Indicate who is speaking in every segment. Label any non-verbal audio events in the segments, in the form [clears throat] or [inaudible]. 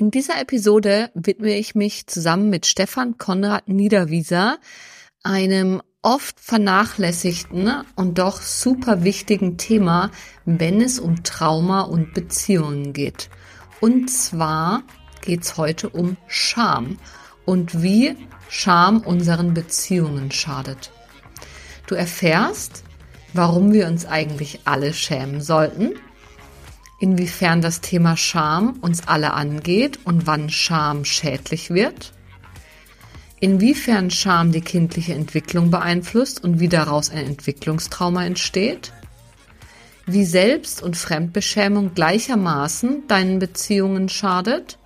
Speaker 1: In dieser Episode widme ich mich zusammen mit Stefan Konrad Niederwieser einem oft vernachlässigten und doch super wichtigen Thema, wenn es um Trauma und Beziehungen geht. Und zwar geht es heute um Scham und wie Scham unseren Beziehungen schadet. Du erfährst, warum wir uns eigentlich alle schämen sollten inwiefern das Thema Scham uns alle angeht und wann Scham schädlich wird, inwiefern Scham die kindliche Entwicklung beeinflusst und wie daraus ein Entwicklungstrauma entsteht, wie Selbst- und Fremdbeschämung gleichermaßen deinen Beziehungen schadet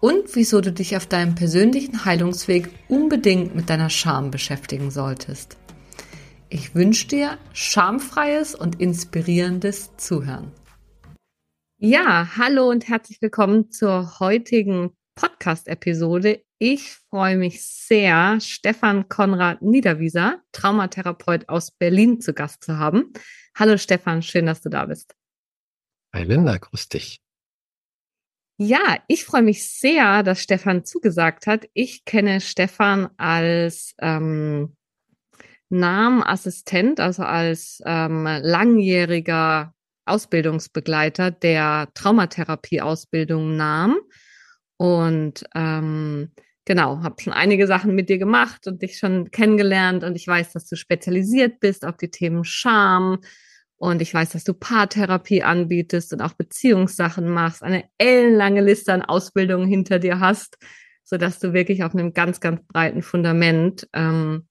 Speaker 1: und wieso du dich auf deinem persönlichen Heilungsweg unbedingt mit deiner Scham beschäftigen solltest. Ich wünsche dir schamfreies und inspirierendes Zuhören. Ja, hallo und herzlich willkommen zur heutigen Podcast-Episode. Ich freue mich sehr, Stefan Konrad Niederwieser, Traumatherapeut aus Berlin, zu Gast zu haben. Hallo Stefan, schön, dass du da bist.
Speaker 2: Hi Linda, grüß dich.
Speaker 1: Ja, ich freue mich sehr, dass Stefan zugesagt hat. Ich kenne Stefan als ähm, Namenassistent, also als ähm, langjähriger Ausbildungsbegleiter der Traumatherapie-Ausbildung nahm. Und ähm, genau, habe schon einige Sachen mit dir gemacht und dich schon kennengelernt. Und ich weiß, dass du spezialisiert bist auf die Themen Scham. Und ich weiß, dass du Paartherapie anbietest und auch Beziehungssachen machst, eine ellenlange Liste an Ausbildungen hinter dir hast, sodass du wirklich auf einem ganz, ganz breiten Fundament ähm,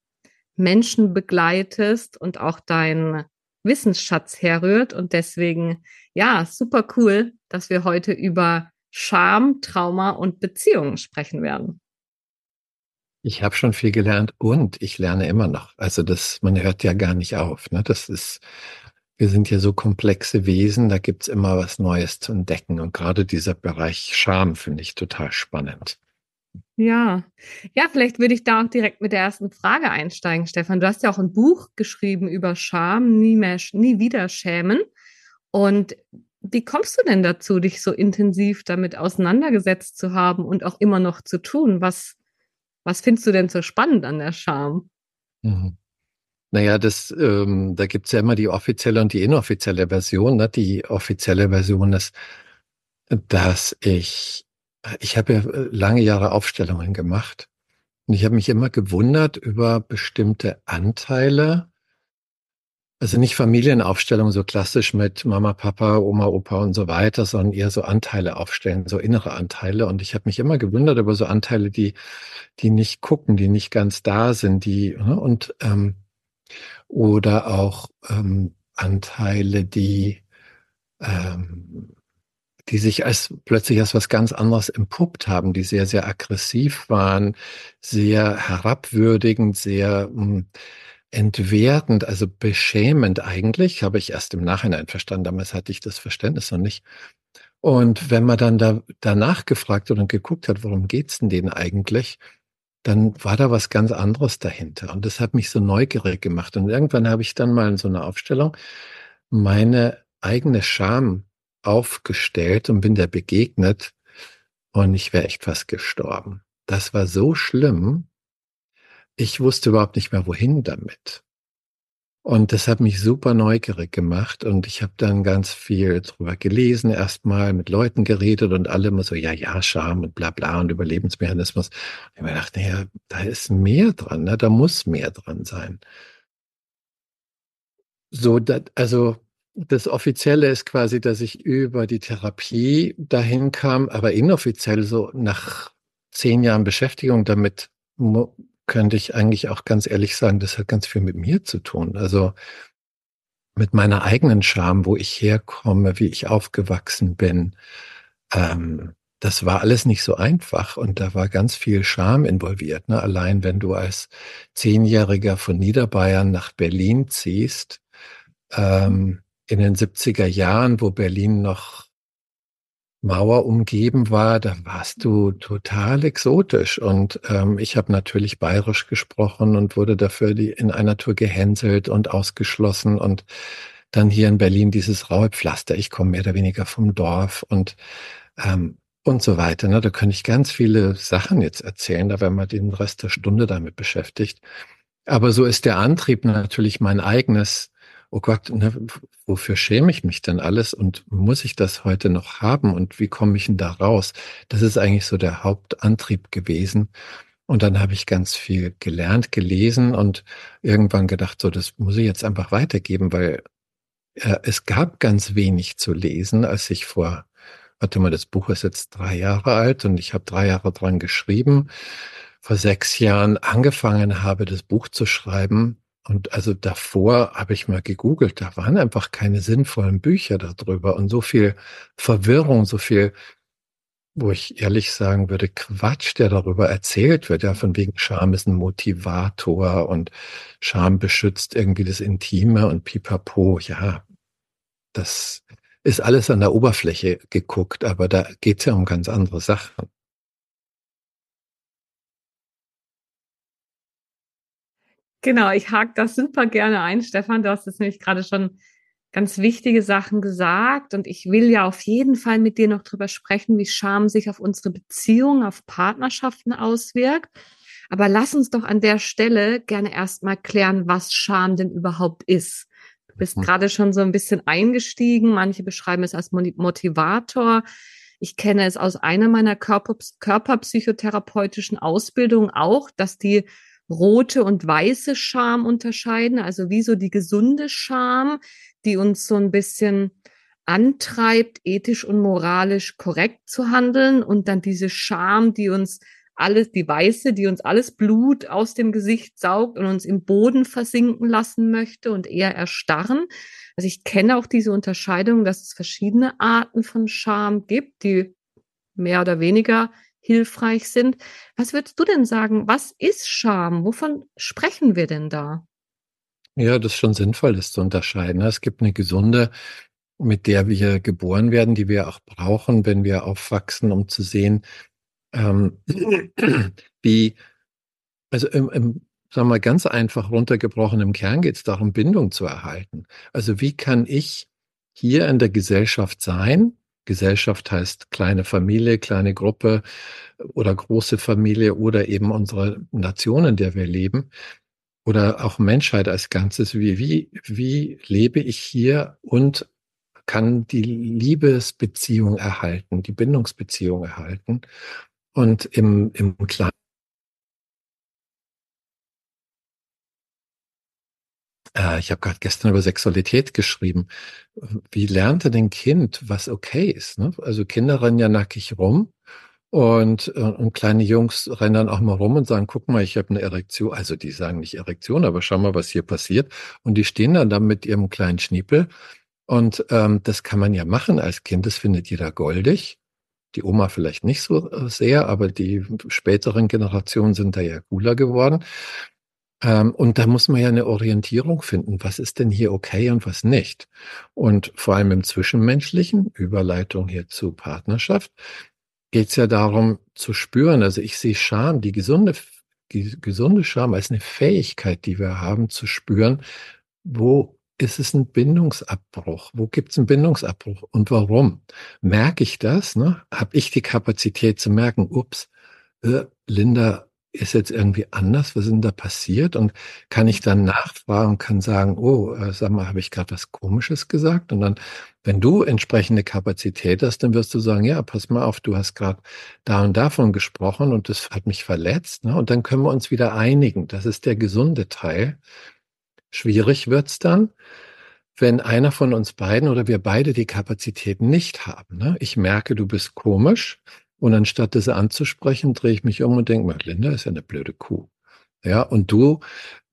Speaker 1: Menschen begleitest und auch dein Wissensschatz herrührt. Und deswegen, ja, super cool, dass wir heute über Scham, Trauma und Beziehungen sprechen werden.
Speaker 2: Ich habe schon viel gelernt und ich lerne immer noch. Also das, man hört ja gar nicht auf. Ne? Das ist, wir sind ja so komplexe Wesen, da gibt's immer was Neues zu entdecken. Und gerade dieser Bereich Scham finde ich total spannend.
Speaker 1: Ja, ja, vielleicht würde ich da auch direkt mit der ersten Frage einsteigen, Stefan. Du hast ja auch ein Buch geschrieben über Scham, nie mehr, nie wieder schämen. Und wie kommst du denn dazu, dich so intensiv damit auseinandergesetzt zu haben und auch immer noch zu tun? Was, was findest du denn so spannend an der Scham?
Speaker 2: Mhm. Naja, das, ähm, da gibt's ja immer die offizielle und die inoffizielle Version. Ne? Die offizielle Version ist, dass ich ich habe ja äh, lange Jahre Aufstellungen gemacht und ich habe mich immer gewundert über bestimmte Anteile, also nicht Familienaufstellung so klassisch mit Mama, Papa, Oma, Opa und so weiter, sondern eher so Anteile aufstellen, so innere Anteile. Und ich habe mich immer gewundert über so Anteile, die, die nicht gucken, die nicht ganz da sind, die ne, und ähm, oder auch ähm, Anteile, die ähm, die sich als plötzlich als was ganz anderes empuppt haben, die sehr, sehr aggressiv waren, sehr herabwürdigend, sehr hm, entwertend, also beschämend eigentlich, habe ich erst im Nachhinein verstanden. Damals hatte ich das Verständnis noch nicht. Und wenn man dann da, danach gefragt und geguckt hat, worum geht's denn denen eigentlich, dann war da was ganz anderes dahinter. Und das hat mich so neugierig gemacht. Und irgendwann habe ich dann mal in so einer Aufstellung meine eigene Scham aufgestellt und bin der begegnet und ich wäre echt fast gestorben. Das war so schlimm. Ich wusste überhaupt nicht mehr, wohin damit. Und das hat mich super neugierig gemacht und ich habe dann ganz viel drüber gelesen, erstmal mit Leuten geredet und alle immer so, ja, ja, Scham und bla bla und Überlebensmechanismus. Und ich mir gedacht, naja, da ist mehr dran, ne? da muss mehr dran sein. So, dat, also das Offizielle ist quasi, dass ich über die Therapie dahin kam, aber inoffiziell so nach zehn Jahren Beschäftigung damit könnte ich eigentlich auch ganz ehrlich sagen, das hat ganz viel mit mir zu tun. Also mit meiner eigenen Scham, wo ich herkomme, wie ich aufgewachsen bin, ähm, das war alles nicht so einfach und da war ganz viel Scham involviert. Ne? Allein wenn du als Zehnjähriger von Niederbayern nach Berlin ziehst, ähm, in den 70er Jahren, wo Berlin noch Mauer umgeben war, da warst du total exotisch. Und ähm, ich habe natürlich bayerisch gesprochen und wurde dafür die, in einer Tour gehänselt und ausgeschlossen. Und dann hier in Berlin dieses raue Pflaster. Ich komme mehr oder weniger vom Dorf und ähm, und so weiter. Ne? Da könnte ich ganz viele Sachen jetzt erzählen, da werden wir den Rest der Stunde damit beschäftigt. Aber so ist der Antrieb natürlich mein eigenes, oh Gott, ne, wofür schäme ich mich denn alles und muss ich das heute noch haben und wie komme ich denn da raus? Das ist eigentlich so der Hauptantrieb gewesen. Und dann habe ich ganz viel gelernt, gelesen und irgendwann gedacht, so, das muss ich jetzt einfach weitergeben, weil äh, es gab ganz wenig zu lesen, als ich vor warte mal, das Buch ist jetzt drei Jahre alt und ich habe drei Jahre dran geschrieben. Vor sechs Jahren angefangen habe, das Buch zu schreiben. Und also davor habe ich mal gegoogelt, da waren einfach keine sinnvollen Bücher darüber und so viel Verwirrung, so viel, wo ich ehrlich sagen würde, Quatsch, der darüber erzählt wird, ja, von wegen Scham ist ein Motivator und Scham beschützt irgendwie das Intime und pipapo, ja, das, ist alles an der Oberfläche geguckt, aber da geht es ja um ganz andere Sachen.
Speaker 1: Genau, ich hake das super gerne ein, Stefan. Du hast jetzt nämlich gerade schon ganz wichtige Sachen gesagt und ich will ja auf jeden Fall mit dir noch drüber sprechen, wie Scham sich auf unsere Beziehungen, auf Partnerschaften auswirkt. Aber lass uns doch an der Stelle gerne erstmal klären, was Scham denn überhaupt ist bist mhm. gerade schon so ein bisschen eingestiegen. Manche beschreiben es als Motivator. Ich kenne es aus einer meiner Körper, körperpsychotherapeutischen Ausbildungen auch, dass die rote und weiße Scham unterscheiden. Also wie so die gesunde Scham, die uns so ein bisschen antreibt, ethisch und moralisch korrekt zu handeln und dann diese Scham, die uns alles, die Weiße, die uns alles Blut aus dem Gesicht saugt und uns im Boden versinken lassen möchte und eher erstarren. Also ich kenne auch diese Unterscheidung, dass es verschiedene Arten von Scham gibt, die mehr oder weniger hilfreich sind. Was würdest du denn sagen? Was ist Scham? Wovon sprechen wir denn da?
Speaker 2: Ja, das ist schon sinnvoll, das zu unterscheiden. Es gibt eine gesunde, mit der wir geboren werden, die wir auch brauchen, wenn wir aufwachsen, um zu sehen, ähm, [clears throat] wie, also im, im, sagen wir mal, ganz einfach runtergebrochen, im Kern geht es darum, Bindung zu erhalten. Also wie kann ich hier in der Gesellschaft sein? Gesellschaft heißt kleine Familie, kleine Gruppe oder große Familie oder eben unsere Nation, in der wir leben oder auch Menschheit als Ganzes. Wie, wie, wie lebe ich hier und kann die Liebesbeziehung erhalten, die Bindungsbeziehung erhalten und im, im Kleinen äh, ich habe gerade gestern über Sexualität geschrieben. Wie lernte denn Kind, was okay ist? Ne? Also Kinder rennen ja nackig rum und, äh, und kleine Jungs rennen dann auch mal rum und sagen, guck mal, ich habe eine Erektion. Also die sagen nicht Erektion, aber schau mal, was hier passiert. Und die stehen dann da mit ihrem kleinen Schniepel. Und ähm, das kann man ja machen als Kind, das findet jeder goldig die Oma vielleicht nicht so äh, sehr, aber die späteren Generationen sind da ja cooler geworden. Ähm, und da muss man ja eine Orientierung finden. Was ist denn hier okay und was nicht? Und vor allem im Zwischenmenschlichen, Überleitung hier zu Partnerschaft, geht es ja darum zu spüren. Also ich sehe Scham, die gesunde, die gesunde Scham als eine Fähigkeit, die wir haben zu spüren, wo ist es ein Bindungsabbruch? Wo gibt es einen Bindungsabbruch und warum? Merke ich das? Ne? Habe ich die Kapazität zu merken, ups, äh, Linda ist jetzt irgendwie anders, was ist denn da passiert? Und kann ich dann nachfragen, kann sagen, oh, äh, sag mal, habe ich gerade was Komisches gesagt? Und dann, wenn du entsprechende Kapazität hast, dann wirst du sagen, ja, pass mal auf, du hast gerade da und davon gesprochen und das hat mich verletzt. Ne? Und dann können wir uns wieder einigen. Das ist der gesunde Teil. Schwierig wird's dann, wenn einer von uns beiden oder wir beide die Kapazität nicht haben. Ne? Ich merke, du bist komisch und anstatt das anzusprechen, drehe ich mich um und denke, Linda ist ja eine blöde Kuh. Ja, und du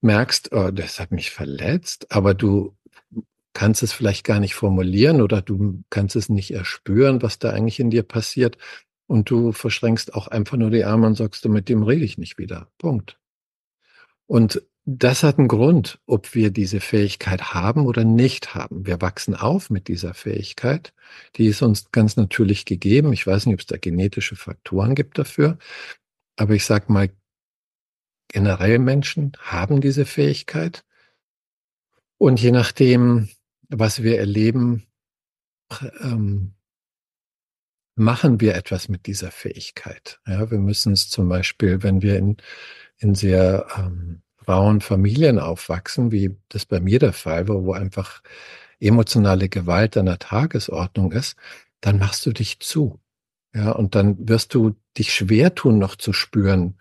Speaker 2: merkst, oh, das hat mich verletzt, aber du kannst es vielleicht gar nicht formulieren oder du kannst es nicht erspüren, was da eigentlich in dir passiert. und du verschränkst auch einfach nur die Arme und sagst, mit dem rede ich nicht wieder. Punkt. Und das hat einen Grund, ob wir diese Fähigkeit haben oder nicht haben. Wir wachsen auf mit dieser Fähigkeit. Die ist uns ganz natürlich gegeben. Ich weiß nicht, ob es da genetische Faktoren gibt dafür. Aber ich sage mal, generell Menschen haben diese Fähigkeit. Und je nachdem, was wir erleben, ähm, machen wir etwas mit dieser Fähigkeit. Ja, wir müssen es zum Beispiel, wenn wir in, in sehr ähm, rauen Familien aufwachsen, wie das bei mir der Fall war, wo einfach emotionale Gewalt an der Tagesordnung ist, dann machst du dich zu. Ja, und dann wirst du dich schwer tun, noch zu spüren,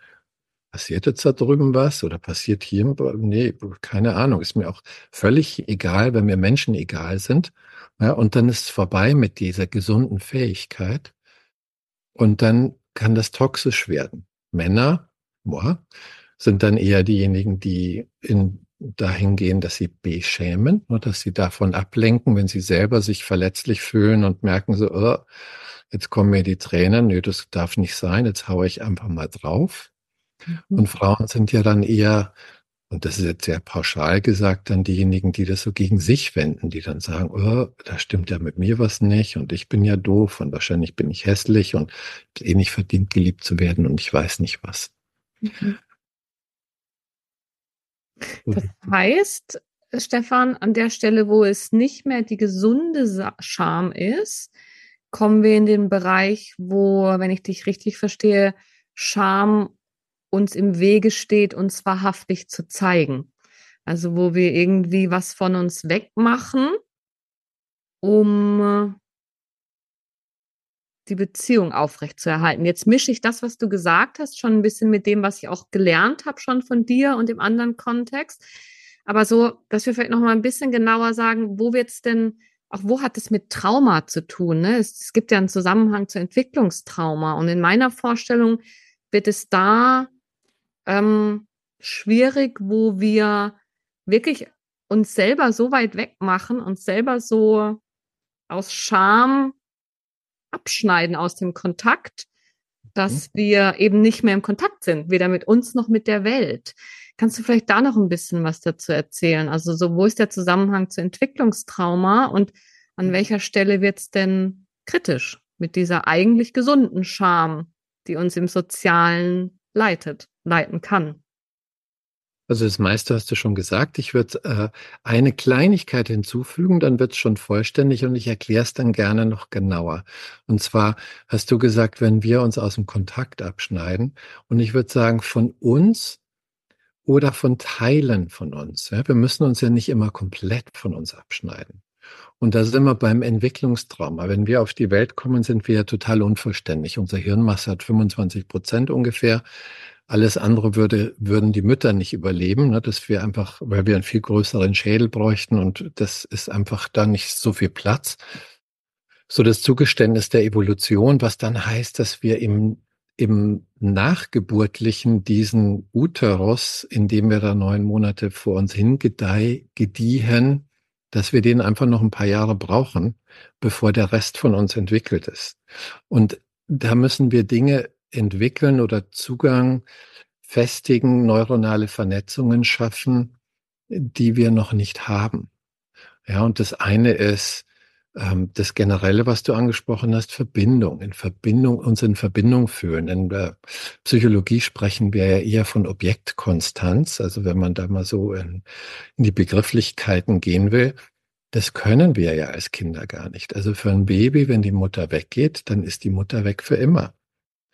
Speaker 2: passiert jetzt da drüben was oder passiert hier? Nee, keine Ahnung. Ist mir auch völlig egal, wenn mir Menschen egal sind. Ja, und dann ist es vorbei mit dieser gesunden Fähigkeit. Und dann kann das toxisch werden. Männer, boah, sind dann eher diejenigen, die in, dahin gehen, dass sie beschämen oder dass sie davon ablenken, wenn sie selber sich verletzlich fühlen und merken so, oh, jetzt kommen mir die Tränen, nö, das darf nicht sein, jetzt haue ich einfach mal drauf. Mhm. Und Frauen sind ja dann eher, und das ist jetzt sehr pauschal gesagt, dann diejenigen, die das so gegen sich wenden, die dann sagen, oh, da stimmt ja mit mir was nicht und ich bin ja doof und wahrscheinlich bin ich hässlich und eh nicht verdient, geliebt zu werden und ich weiß nicht was. Mhm.
Speaker 1: Das heißt, Stefan, an der Stelle, wo es nicht mehr die gesunde Scham ist, kommen wir in den Bereich, wo, wenn ich dich richtig verstehe, Scham uns im Wege steht, uns wahrhaftig zu zeigen. Also wo wir irgendwie was von uns wegmachen, um die Beziehung aufrechtzuerhalten. Jetzt mische ich das, was du gesagt hast, schon ein bisschen mit dem, was ich auch gelernt habe schon von dir und im anderen Kontext. Aber so, dass wir vielleicht noch mal ein bisschen genauer sagen, wo wird's denn, auch wo hat es mit Trauma zu tun? Ne? Es, es gibt ja einen Zusammenhang zu Entwicklungstrauma. Und in meiner Vorstellung wird es da ähm, schwierig, wo wir wirklich uns selber so weit wegmachen, uns selber so aus Scham abschneiden aus dem Kontakt, dass mhm. wir eben nicht mehr im Kontakt sind, weder mit uns noch mit der Welt. Kannst du vielleicht da noch ein bisschen was dazu erzählen? Also so, wo ist der Zusammenhang zu Entwicklungstrauma und an welcher Stelle wird es denn kritisch mit dieser eigentlich gesunden Scham, die uns im Sozialen leitet, leiten kann?
Speaker 2: Also das meiste hast du schon gesagt. Ich würde äh, eine Kleinigkeit hinzufügen, dann wird es schon vollständig und ich erkläre es dann gerne noch genauer. Und zwar hast du gesagt, wenn wir uns aus dem Kontakt abschneiden und ich würde sagen, von uns oder von Teilen von uns. Ja? Wir müssen uns ja nicht immer komplett von uns abschneiden. Und da sind wir beim Entwicklungstrauma. Wenn wir auf die Welt kommen, sind wir ja total unvollständig. Unser Hirnmasse hat 25 Prozent ungefähr. Alles andere würde, würden die Mütter nicht überleben, ne, dass wir einfach, weil wir einen viel größeren Schädel bräuchten und das ist einfach da nicht so viel Platz. So das Zugeständnis der Evolution, was dann heißt, dass wir im, im Nachgeburtlichen diesen Uterus, in dem wir da neun Monate vor uns hingedeih, gediehen, dass wir den einfach noch ein paar Jahre brauchen, bevor der Rest von uns entwickelt ist. Und da müssen wir Dinge entwickeln oder Zugang festigen, neuronale Vernetzungen schaffen, die wir noch nicht haben. Ja, und das eine ist ähm, das Generelle, was du angesprochen hast, Verbindung, in Verbindung, uns in Verbindung fühlen. In der Psychologie sprechen wir ja eher von Objektkonstanz. Also wenn man da mal so in, in die Begrifflichkeiten gehen will, das können wir ja als Kinder gar nicht. Also für ein Baby, wenn die Mutter weggeht, dann ist die Mutter weg für immer.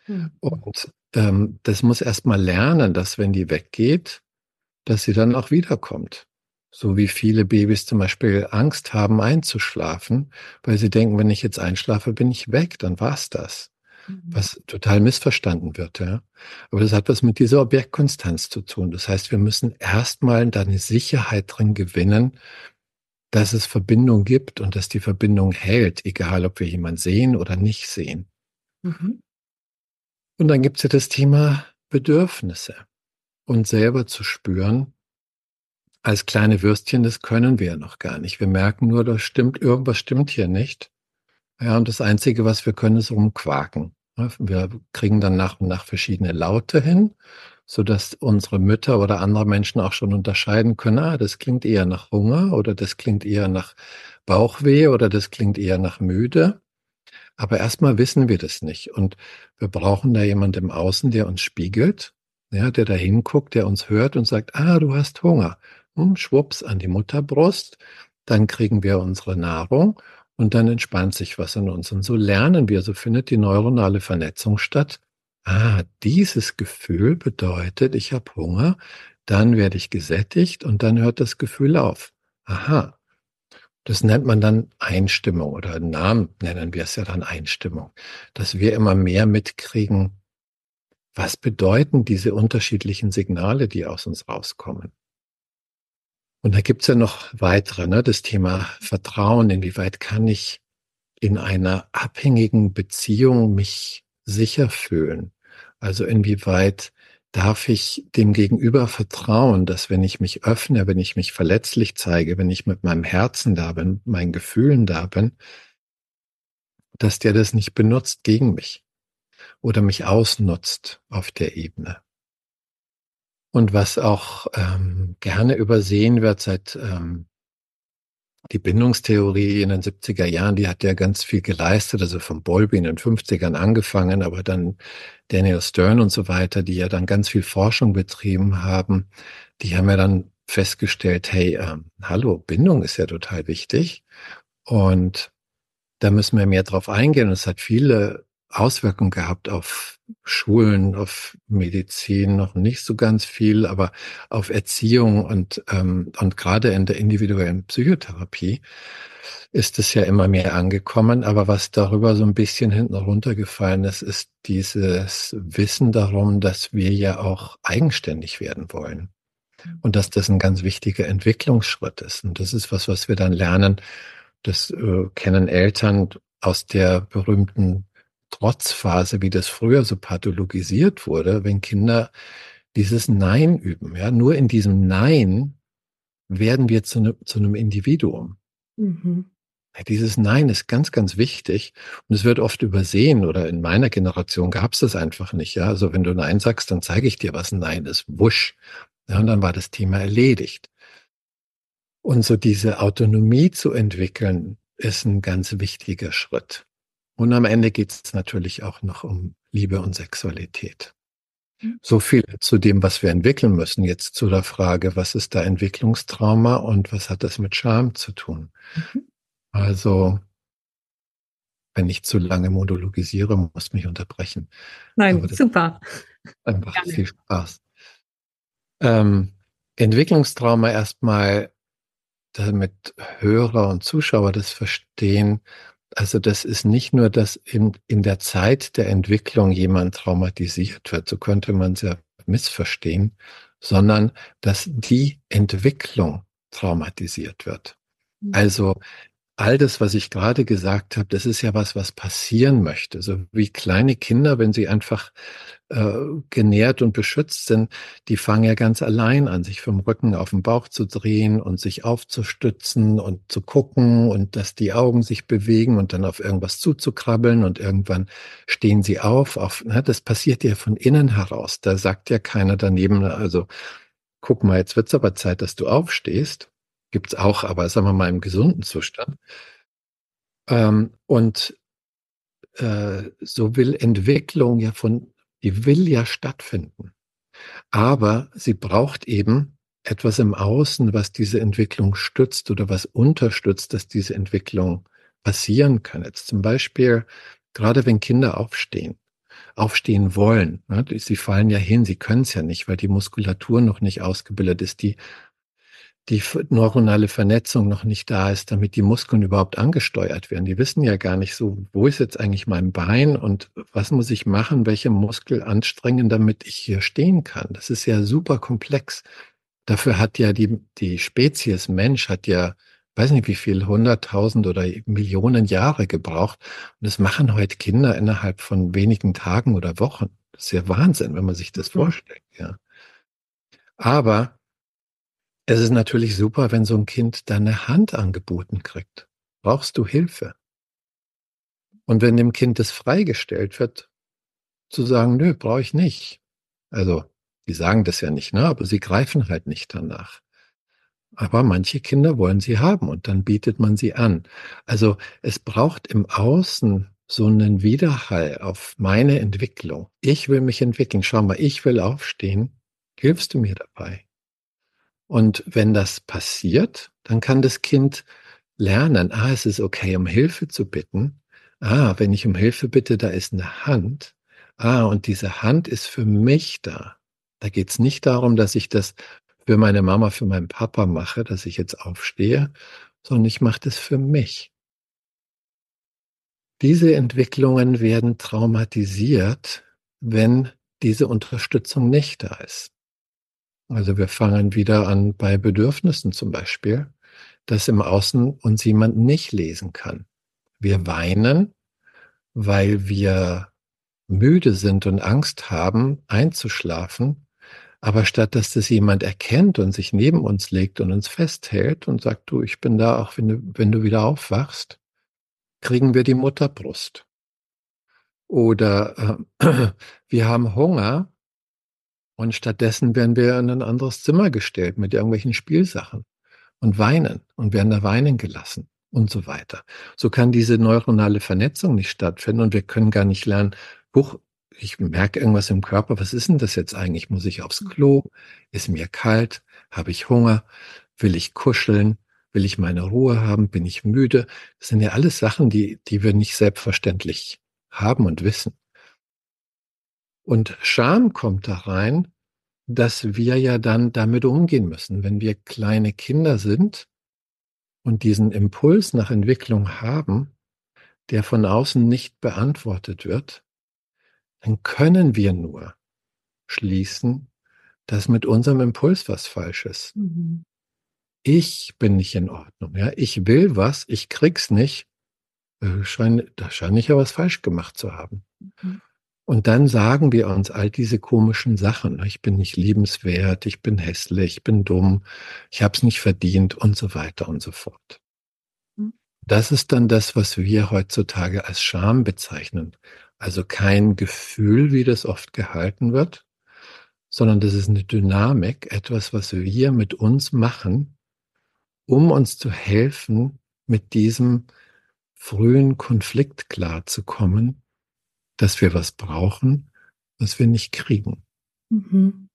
Speaker 2: Mhm. Und ähm, das muss erst mal lernen, dass wenn die weggeht, dass sie dann auch wiederkommt. So wie viele Babys zum Beispiel Angst haben, einzuschlafen, weil sie denken, wenn ich jetzt einschlafe, bin ich weg, dann war's das. Mhm. Was total missverstanden wird, ja. Aber das hat was mit dieser Objektkonstanz zu tun. Das heißt, wir müssen erstmal da eine Sicherheit drin gewinnen, dass es Verbindung gibt und dass die Verbindung hält, egal ob wir jemanden sehen oder nicht sehen. Mhm. Und dann gibt es ja das Thema Bedürfnisse. Und selber zu spüren, als kleine Würstchen, das können wir ja noch gar nicht. Wir merken nur, da stimmt, irgendwas stimmt hier nicht. Ja, und das Einzige, was wir können, ist rumquaken. Wir kriegen dann nach und nach verschiedene Laute hin, so dass unsere Mütter oder andere Menschen auch schon unterscheiden können, ah, das klingt eher nach Hunger oder das klingt eher nach Bauchweh oder das klingt eher nach müde. Aber erstmal wissen wir das nicht. Und wir brauchen da jemanden im Außen, der uns spiegelt, ja, der da hinguckt, der uns hört und sagt, ah, du hast Hunger. Hm, schwupps an die Mutterbrust. Dann kriegen wir unsere Nahrung und dann entspannt sich was in uns. Und so lernen wir, so findet die neuronale Vernetzung statt. Ah, dieses Gefühl bedeutet, ich habe Hunger, dann werde ich gesättigt und dann hört das Gefühl auf. Aha, das nennt man dann Einstimmung oder Namen nennen wir es ja dann Einstimmung, dass wir immer mehr mitkriegen, was bedeuten diese unterschiedlichen Signale, die aus uns rauskommen. Und da gibt's ja noch weitere, ne? das Thema Vertrauen, inwieweit kann ich in einer abhängigen Beziehung mich sicher fühlen? Also inwieweit darf ich dem Gegenüber vertrauen, dass wenn ich mich öffne, wenn ich mich verletzlich zeige, wenn ich mit meinem Herzen da bin, meinen Gefühlen da bin, dass der das nicht benutzt gegen mich oder mich ausnutzt auf der Ebene. Und was auch ähm, gerne übersehen wird seit ähm, die Bindungstheorie in den 70er Jahren, die hat ja ganz viel geleistet, also von Bowlby in den 50ern angefangen, aber dann Daniel Stern und so weiter, die ja dann ganz viel Forschung betrieben haben, die haben ja dann festgestellt, hey, ähm, hallo, Bindung ist ja total wichtig und da müssen wir mehr drauf eingehen. Und es hat viele Auswirkungen gehabt auf Schulen, auf Medizin, noch nicht so ganz viel, aber auf Erziehung und, ähm, und gerade in der individuellen Psychotherapie ist es ja immer mehr angekommen. Aber was darüber so ein bisschen hinten runtergefallen ist, ist dieses Wissen darum, dass wir ja auch eigenständig werden wollen. Und dass das ein ganz wichtiger Entwicklungsschritt ist. Und das ist was, was wir dann lernen. Das äh, kennen Eltern aus der berühmten Trotzphase, wie das früher so pathologisiert wurde, wenn Kinder dieses Nein üben. Ja, nur in diesem Nein werden wir zu, ne, zu einem Individuum. Mhm. Dieses Nein ist ganz, ganz wichtig und es wird oft übersehen oder in meiner Generation gab es das einfach nicht. Ja, also wenn du Nein sagst, dann zeige ich dir, was Nein ist. Wusch. Ja, und dann war das Thema erledigt. Und so diese Autonomie zu entwickeln, ist ein ganz wichtiger Schritt. Und am Ende geht es natürlich auch noch um Liebe und Sexualität. Mhm. So viel zu dem, was wir entwickeln müssen. Jetzt zu der Frage, was ist da Entwicklungstrauma und was hat das mit Scham zu tun? Mhm. Also, wenn ich zu lange monologisiere, muss mich unterbrechen.
Speaker 1: Nein, super.
Speaker 2: Einfach Gerne. viel Spaß. Ähm, Entwicklungstrauma erstmal, damit Hörer und Zuschauer das verstehen, also das ist nicht nur, dass in, in der Zeit der Entwicklung jemand traumatisiert wird, so könnte man es ja missverstehen, sondern dass die Entwicklung traumatisiert wird. Mhm. Also all das, was ich gerade gesagt habe, das ist ja was, was passieren möchte. So wie kleine Kinder, wenn sie einfach äh, genährt und beschützt sind, die fangen ja ganz allein an, sich vom Rücken auf den Bauch zu drehen und sich aufzustützen und zu gucken und dass die Augen sich bewegen und dann auf irgendwas zuzukrabbeln und irgendwann stehen sie auf. auf na, das passiert ja von innen heraus. Da sagt ja keiner daneben, also guck mal, jetzt wird's aber Zeit, dass du aufstehst Gibt's auch, aber sagen wir mal im gesunden Zustand. Ähm, und äh, so will Entwicklung ja von, die will ja stattfinden. Aber sie braucht eben etwas im Außen, was diese Entwicklung stützt oder was unterstützt, dass diese Entwicklung passieren kann. Jetzt zum Beispiel, gerade wenn Kinder aufstehen, aufstehen wollen, ne, sie fallen ja hin, sie können es ja nicht, weil die Muskulatur noch nicht ausgebildet ist, die die neuronale Vernetzung noch nicht da ist, damit die Muskeln überhaupt angesteuert werden. Die wissen ja gar nicht so, wo ist jetzt eigentlich mein Bein und was muss ich machen, welche Muskel anstrengen, damit ich hier stehen kann. Das ist ja super komplex. Dafür hat ja die, die Spezies Mensch hat ja, weiß nicht wie viel, hunderttausend oder Millionen Jahre gebraucht. Und das machen heute Kinder innerhalb von wenigen Tagen oder Wochen. Das ist ja Wahnsinn, wenn man sich das vorstellt, ja. Aber es ist natürlich super, wenn so ein Kind deine Hand angeboten kriegt. Brauchst du Hilfe? Und wenn dem Kind das freigestellt wird, zu sagen, nö, brauche ich nicht. Also, die sagen das ja nicht, ne? aber sie greifen halt nicht danach. Aber manche Kinder wollen sie haben und dann bietet man sie an. Also es braucht im Außen so einen Widerhall auf meine Entwicklung. Ich will mich entwickeln. Schau mal, ich will aufstehen. Hilfst du mir dabei? Und wenn das passiert, dann kann das Kind lernen, ah, es ist okay, um Hilfe zu bitten. Ah, wenn ich um Hilfe bitte, da ist eine Hand. Ah, und diese Hand ist für mich da. Da geht es nicht darum, dass ich das für meine Mama, für meinen Papa mache, dass ich jetzt aufstehe, sondern ich mache das für mich. Diese Entwicklungen werden traumatisiert, wenn diese Unterstützung nicht da ist. Also wir fangen wieder an bei Bedürfnissen zum Beispiel, dass im Außen uns jemand nicht lesen kann. Wir weinen, weil wir müde sind und Angst haben, einzuschlafen, aber statt dass das jemand erkennt und sich neben uns legt und uns festhält und sagt, du, ich bin da, auch wenn du, wenn du wieder aufwachst, kriegen wir die Mutterbrust. Oder äh, [clears throat] wir haben Hunger und stattdessen werden wir in ein anderes Zimmer gestellt mit irgendwelchen Spielsachen und weinen und werden da weinen gelassen und so weiter. So kann diese neuronale Vernetzung nicht stattfinden und wir können gar nicht lernen, huch, ich merke irgendwas im Körper, was ist denn das jetzt eigentlich? Muss ich aufs Klo? Ist mir kalt? Habe ich Hunger? Will ich kuscheln? Will ich meine Ruhe haben? Bin ich müde? Das sind ja alles Sachen, die, die wir nicht selbstverständlich haben und wissen. Und Scham kommt da rein, dass wir ja dann damit umgehen müssen. Wenn wir kleine Kinder sind und diesen Impuls nach Entwicklung haben, der von außen nicht beantwortet wird, dann können wir nur schließen, dass mit unserem Impuls was falsch ist. Mhm. Ich bin nicht in Ordnung. Ja? Ich will was, ich krieg's nicht. Äh, schein, da scheine ich ja was falsch gemacht zu haben. Mhm. Und dann sagen wir uns all diese komischen Sachen. Ich bin nicht liebenswert, ich bin hässlich, ich bin dumm, ich habe es nicht verdient und so weiter und so fort. Mhm. Das ist dann das, was wir heutzutage als Scham bezeichnen. Also kein Gefühl, wie das oft gehalten wird, sondern das ist eine Dynamik, etwas, was wir mit uns machen, um uns zu helfen, mit diesem frühen Konflikt klarzukommen, dass wir was brauchen, was wir nicht kriegen. Mhm.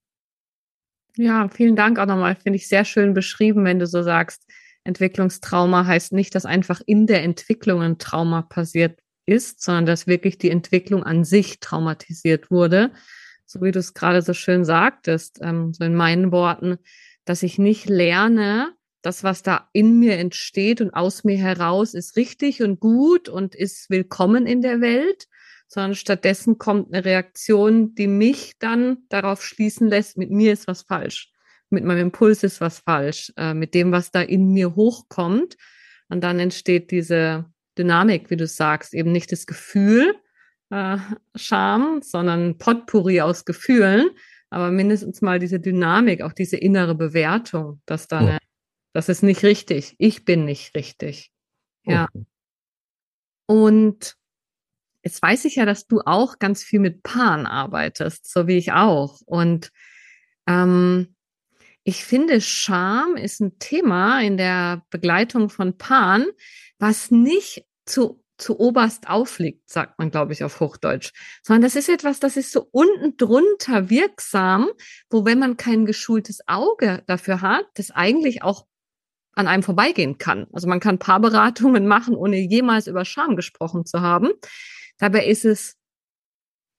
Speaker 1: Ja, vielen Dank auch nochmal. Finde ich sehr schön beschrieben, wenn du so sagst, Entwicklungstrauma heißt nicht, dass einfach in der Entwicklung ein Trauma passiert ist, sondern dass wirklich die Entwicklung an sich traumatisiert wurde. So wie du es gerade so schön sagtest, ähm, so in meinen Worten, dass ich nicht lerne, das, was da in mir entsteht und aus mir heraus, ist richtig und gut und ist willkommen in der Welt, sondern stattdessen kommt eine Reaktion, die mich dann darauf schließen lässt, mit mir ist was falsch, mit meinem Impuls ist was falsch, äh, mit dem, was da in mir hochkommt. Und dann entsteht diese Dynamik, wie du sagst, eben nicht das Gefühl äh, Scham, sondern Potpourri aus Gefühlen, aber mindestens mal diese Dynamik, auch diese innere Bewertung, dass da eine, das ist nicht richtig, ich bin nicht richtig. Ja. Okay. Und jetzt weiß ich ja, dass du auch ganz viel mit Paaren arbeitest, so wie ich auch. Und ähm, ich finde, Scham ist ein Thema in der Begleitung von Paaren, was nicht zu, zu oberst aufliegt, sagt man, glaube ich, auf Hochdeutsch, sondern das ist etwas, das ist so unten drunter wirksam, wo wenn man kein geschultes Auge dafür hat, das eigentlich auch an einem vorbeigehen kann. Also man kann Paarberatungen [laughs] machen, ohne jemals über Scham gesprochen zu haben. Dabei ist es,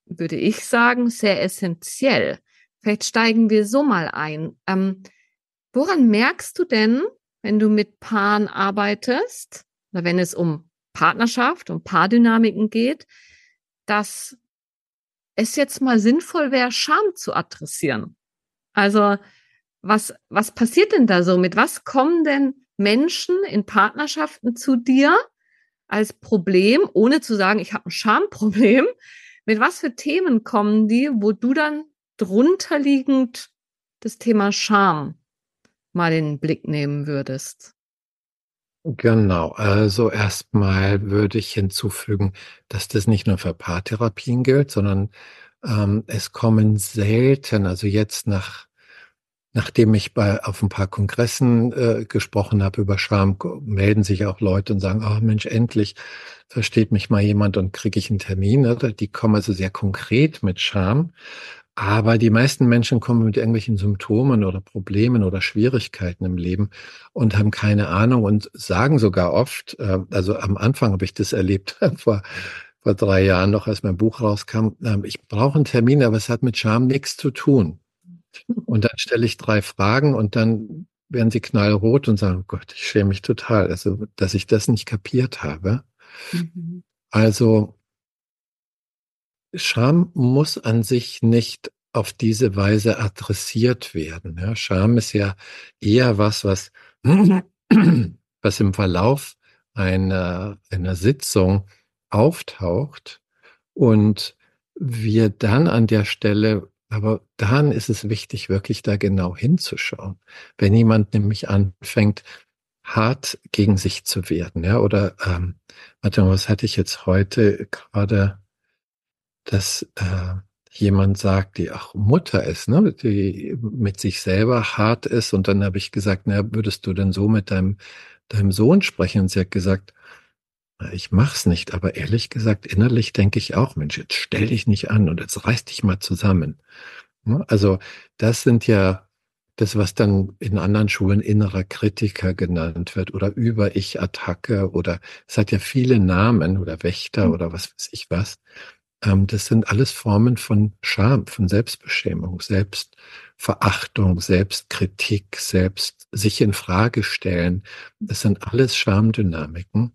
Speaker 1: würde ich sagen, sehr essentiell. Vielleicht steigen wir so mal ein. Ähm, woran merkst du denn, wenn du mit Paaren arbeitest, oder wenn es um Partnerschaft und Paardynamiken geht, dass es jetzt mal sinnvoll wäre, Scham zu adressieren. Also was, was passiert denn da so? Mit was kommen denn Menschen in Partnerschaften zu dir als Problem, ohne zu sagen, ich habe ein Schamproblem? [laughs] Mit was für Themen kommen die, wo du dann drunterliegend das Thema Scham mal in den Blick nehmen würdest?
Speaker 2: Genau, also erstmal würde ich hinzufügen, dass das nicht nur für Paartherapien gilt, sondern Ähm, es kommen selten, also jetzt nach Nachdem ich bei, auf ein paar Kongressen äh, gesprochen habe über Scham, melden sich auch Leute und sagen, oh Mensch, endlich versteht mich mal jemand und kriege ich einen Termin. Oder? Die kommen also sehr konkret mit Scham. Aber die meisten Menschen kommen mit irgendwelchen Symptomen oder Problemen oder Schwierigkeiten im Leben und haben keine Ahnung und sagen sogar oft, äh, also am Anfang habe ich das erlebt, [laughs] vor, vor drei Jahren noch, als mein Buch rauskam, äh, ich brauche einen Termin, aber es hat mit Scham nichts zu tun. Und dann stelle ich drei Fragen und dann werden sie knallrot und sagen, oh Gott, ich schäme mich total, also dass ich das nicht kapiert habe. Mhm. Also Scham muss an sich nicht auf diese Weise adressiert werden. Ja, Scham ist ja eher was, was, [clears throat] was im Verlauf einer, einer Sitzung auftaucht und wir dann an der Stelle aber dann ist es wichtig, wirklich da genau hinzuschauen. Wenn jemand nämlich anfängt, hart gegen sich zu werden, ja, oder ähm, warte mal, was hatte ich jetzt heute gerade, dass äh, jemand sagt, die auch Mutter ist, ne, die mit sich selber hart ist, und dann habe ich gesagt, na, würdest du denn so mit deinem deinem Sohn sprechen? Und sie hat gesagt, ich mach's nicht, aber ehrlich gesagt, innerlich denke ich auch, Mensch, jetzt stell dich nicht an und jetzt reiß dich mal zusammen. Also das sind ja das, was dann in anderen Schulen innerer Kritiker genannt wird oder Über-Ich-Attacke oder es hat ja viele Namen oder Wächter mhm. oder was weiß ich was. Ähm, das sind alles Formen von Scham, von Selbstbeschämung, Selbstverachtung, Selbstkritik, selbst sich in Frage stellen. Das sind alles Schamdynamiken.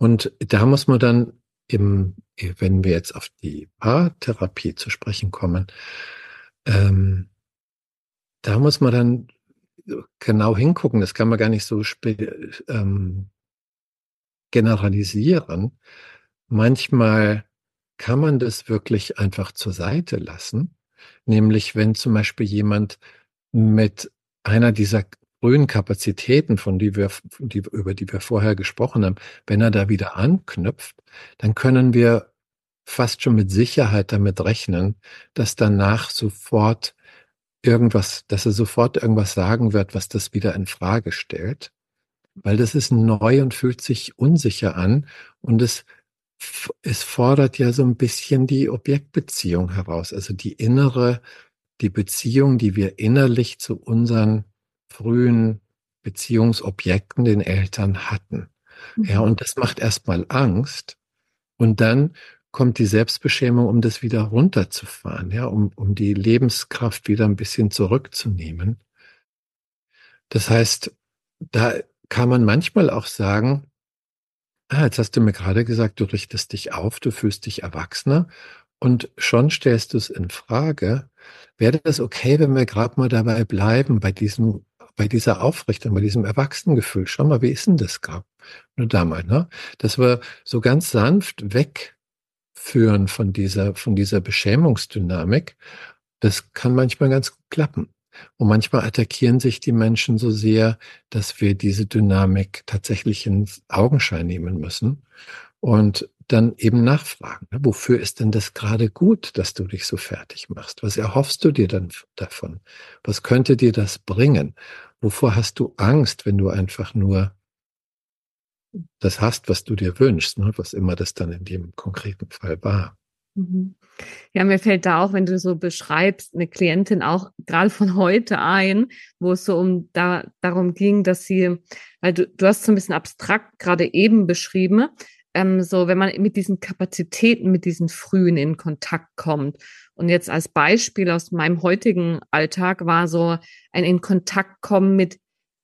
Speaker 2: Und da muss man dann im, wenn wir jetzt auf die Paartherapie zu sprechen kommen, ähm, da muss man dann genau hingucken. Das kann man gar nicht so ähm, generalisieren. Manchmal kann man das wirklich einfach zur Seite lassen. Nämlich wenn zum Beispiel jemand mit einer dieser frühen Kapazitäten, von die wir, die, über die wir vorher gesprochen haben, wenn er da wieder anknüpft, dann können wir fast schon mit Sicherheit damit rechnen, dass danach sofort irgendwas, dass er sofort irgendwas sagen wird, was das wieder in Frage stellt, weil das ist neu und fühlt sich unsicher an und es es fordert ja so ein bisschen die Objektbeziehung heraus, also die innere, die Beziehung, die wir innerlich zu unseren frühen Beziehungsobjekten, den Eltern hatten. Mhm. Ja, und das macht erstmal Angst. Und dann kommt die Selbstbeschämung, um das wieder runterzufahren, ja, um, um die Lebenskraft wieder ein bisschen zurückzunehmen. Das heißt, da kann man manchmal auch sagen, ah, jetzt hast du mir gerade gesagt, du richtest dich auf, du fühlst dich erwachsener und schon stellst du es in Frage. Wäre das okay, wenn wir gerade mal dabei bleiben, bei diesem bei dieser Aufrichtung, bei diesem Erwachsenengefühl, schau mal, wie ist denn das gerade? Nur damals, ne? Dass wir so ganz sanft wegführen von dieser, von dieser Beschämungsdynamik. Das kann manchmal ganz gut klappen. Und manchmal attackieren sich die Menschen so sehr, dass wir diese Dynamik tatsächlich ins Augenschein nehmen müssen. Und dann eben nachfragen, ne? wofür ist denn das gerade gut, dass du dich so fertig machst? Was erhoffst du dir dann davon? Was könnte dir das bringen? Wovor hast du Angst, wenn du einfach nur das hast, was du dir wünschst, ne? was immer das dann in dem konkreten Fall war?
Speaker 1: Mhm. Ja, mir fällt da auch, wenn du so beschreibst, eine Klientin auch gerade von heute ein, wo es so um da darum ging, dass sie, weil du, du hast so ein bisschen abstrakt gerade eben beschrieben, ähm, so, wenn man mit diesen Kapazitäten, mit diesen Frühen in Kontakt kommt. Und jetzt als Beispiel aus meinem heutigen Alltag war so ein in Kontakt kommen mit,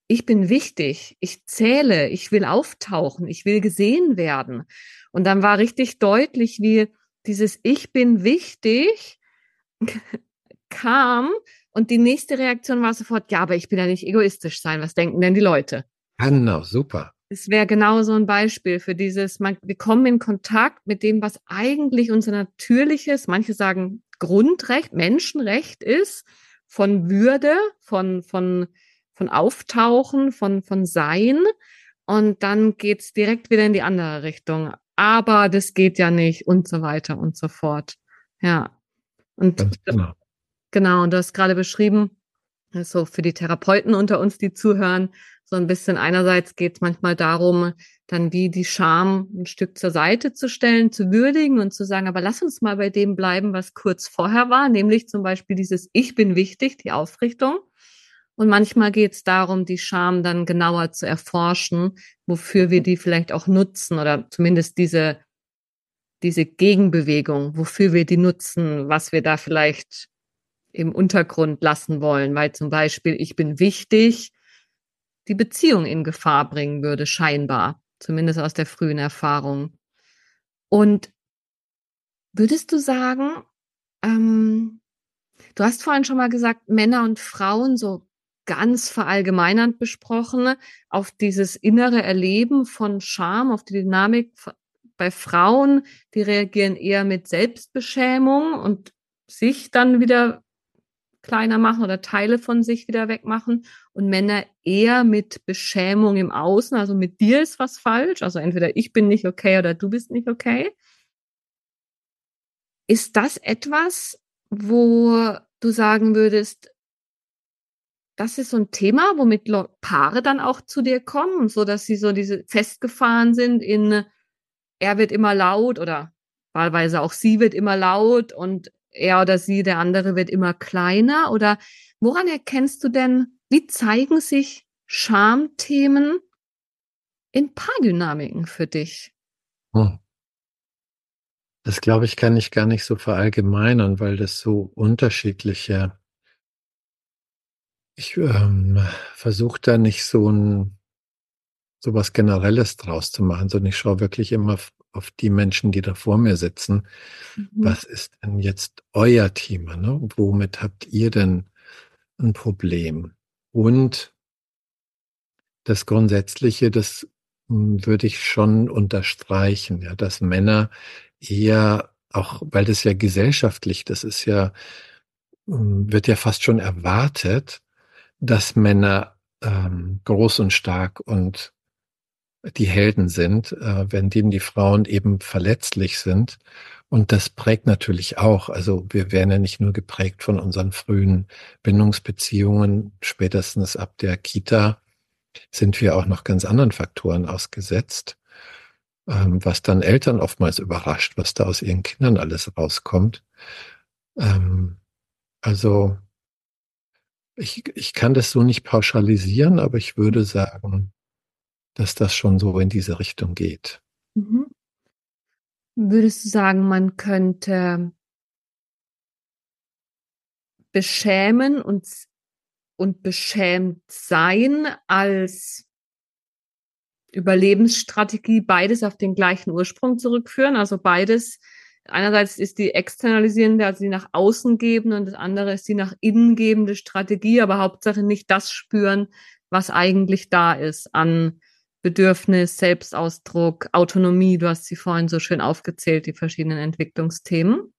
Speaker 1: ich bin wichtig, ich zähle, ich will auftauchen, ich will gesehen werden. Und dann war richtig deutlich, wie dieses Ich bin wichtig [laughs] kam und die nächste Reaktion war sofort, ja, aber ich bin ja nicht egoistisch sein. Was denken denn die Leute?
Speaker 2: Genau, super
Speaker 1: es wäre genau so ein Beispiel für dieses, man, wir kommen in Kontakt mit dem, was eigentlich unser natürliches, manche sagen Grundrecht, Menschenrecht ist, von Würde, von, von, von Auftauchen, von, von Sein. Und dann geht's direkt wieder in die andere Richtung. Aber das geht ja nicht und so weiter und so fort. Ja. Und genau. genau, und du hast gerade beschrieben, so für die Therapeuten unter uns, die zuhören, so ein bisschen einerseits geht es manchmal darum, dann wie die Scham ein Stück zur Seite zu stellen, zu würdigen und zu sagen, aber lass uns mal bei dem bleiben, was kurz vorher war, nämlich zum Beispiel dieses Ich bin wichtig, die Aufrichtung. Und manchmal geht es darum, die Scham dann genauer zu erforschen, wofür wir die vielleicht auch nutzen oder zumindest diese, diese Gegenbewegung, wofür wir die nutzen, was wir da vielleicht im Untergrund lassen wollen, weil zum Beispiel ich bin wichtig, die Beziehung in Gefahr bringen würde, scheinbar, zumindest aus der frühen Erfahrung. Und würdest du sagen, ähm, du hast vorhin schon mal gesagt, Männer und Frauen so ganz verallgemeinernd besprochen, auf dieses innere Erleben von Scham, auf die Dynamik bei Frauen, die reagieren eher mit Selbstbeschämung und sich dann wieder kleiner machen oder Teile von sich wieder wegmachen und Männer eher mit Beschämung im Außen, also mit dir ist was falsch, also entweder ich bin nicht okay oder du bist nicht okay. Ist das etwas, wo du sagen würdest, das ist so ein Thema, womit Paare dann auch zu dir kommen, so dass sie so diese festgefahren sind in er wird immer laut oder wahlweise auch sie wird immer laut und er oder sie, der andere wird immer kleiner? Oder woran erkennst du denn, wie zeigen sich Schamthemen in Paardynamiken für dich? Hm.
Speaker 2: Das glaube ich, kann ich gar nicht so verallgemeinern, weil das so unterschiedliche. Ich ähm, versuche da nicht so ein so was Generelles draus zu machen, sondern ich schaue wirklich immer auf die Menschen, die da vor mir sitzen. Mhm. Was ist denn jetzt euer Thema? Ne? Womit habt ihr denn ein Problem? Und das Grundsätzliche, das hm, würde ich schon unterstreichen, ja, dass Männer eher auch, weil das ja gesellschaftlich, das ist ja, hm, wird ja fast schon erwartet, dass Männer ähm, groß und stark und die Helden sind, äh, wenn denen die Frauen eben verletzlich sind. Und das prägt natürlich auch. Also wir werden ja nicht nur geprägt von unseren frühen Bindungsbeziehungen, spätestens ab der Kita sind wir auch noch ganz anderen Faktoren ausgesetzt, ähm, was dann Eltern oftmals überrascht, was da aus ihren Kindern alles rauskommt. Ähm, also ich, ich kann das so nicht pauschalisieren, aber ich würde sagen, dass das schon so in diese Richtung geht. Mhm.
Speaker 1: Würdest du sagen, man könnte beschämen und, und beschämt sein als Überlebensstrategie beides auf den gleichen Ursprung zurückführen? Also beides, einerseits ist die externalisierende, also die nach außen gebende und das andere ist die nach innen gebende Strategie, aber Hauptsache nicht das spüren, was eigentlich da ist an Bedürfnis, Selbstausdruck, Autonomie. Du hast sie vorhin so schön aufgezählt, die verschiedenen Entwicklungsthemen.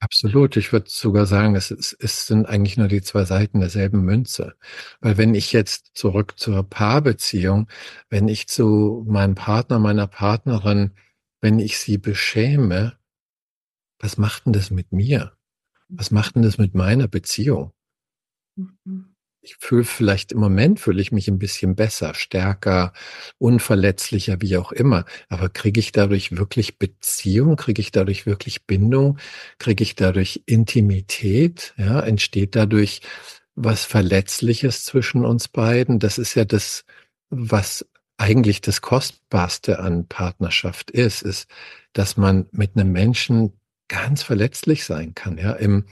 Speaker 2: Absolut. Ich würde sogar sagen, es, ist, es sind eigentlich nur die zwei Seiten derselben Münze. Weil wenn ich jetzt zurück zur Paarbeziehung, wenn ich zu meinem Partner, meiner Partnerin, wenn ich sie beschäme, was macht denn das mit mir? Was macht denn das mit meiner Beziehung? Mhm ich fühle vielleicht im Moment fühle ich mich ein bisschen besser, stärker, unverletzlicher, wie auch immer. Aber kriege ich dadurch wirklich Beziehung? Kriege ich dadurch wirklich Bindung? Kriege ich dadurch Intimität? Ja, entsteht dadurch was Verletzliches zwischen uns beiden? Das ist ja das, was eigentlich das Kostbarste an Partnerschaft ist, ist, dass man mit einem Menschen ganz verletzlich sein kann, ja, im,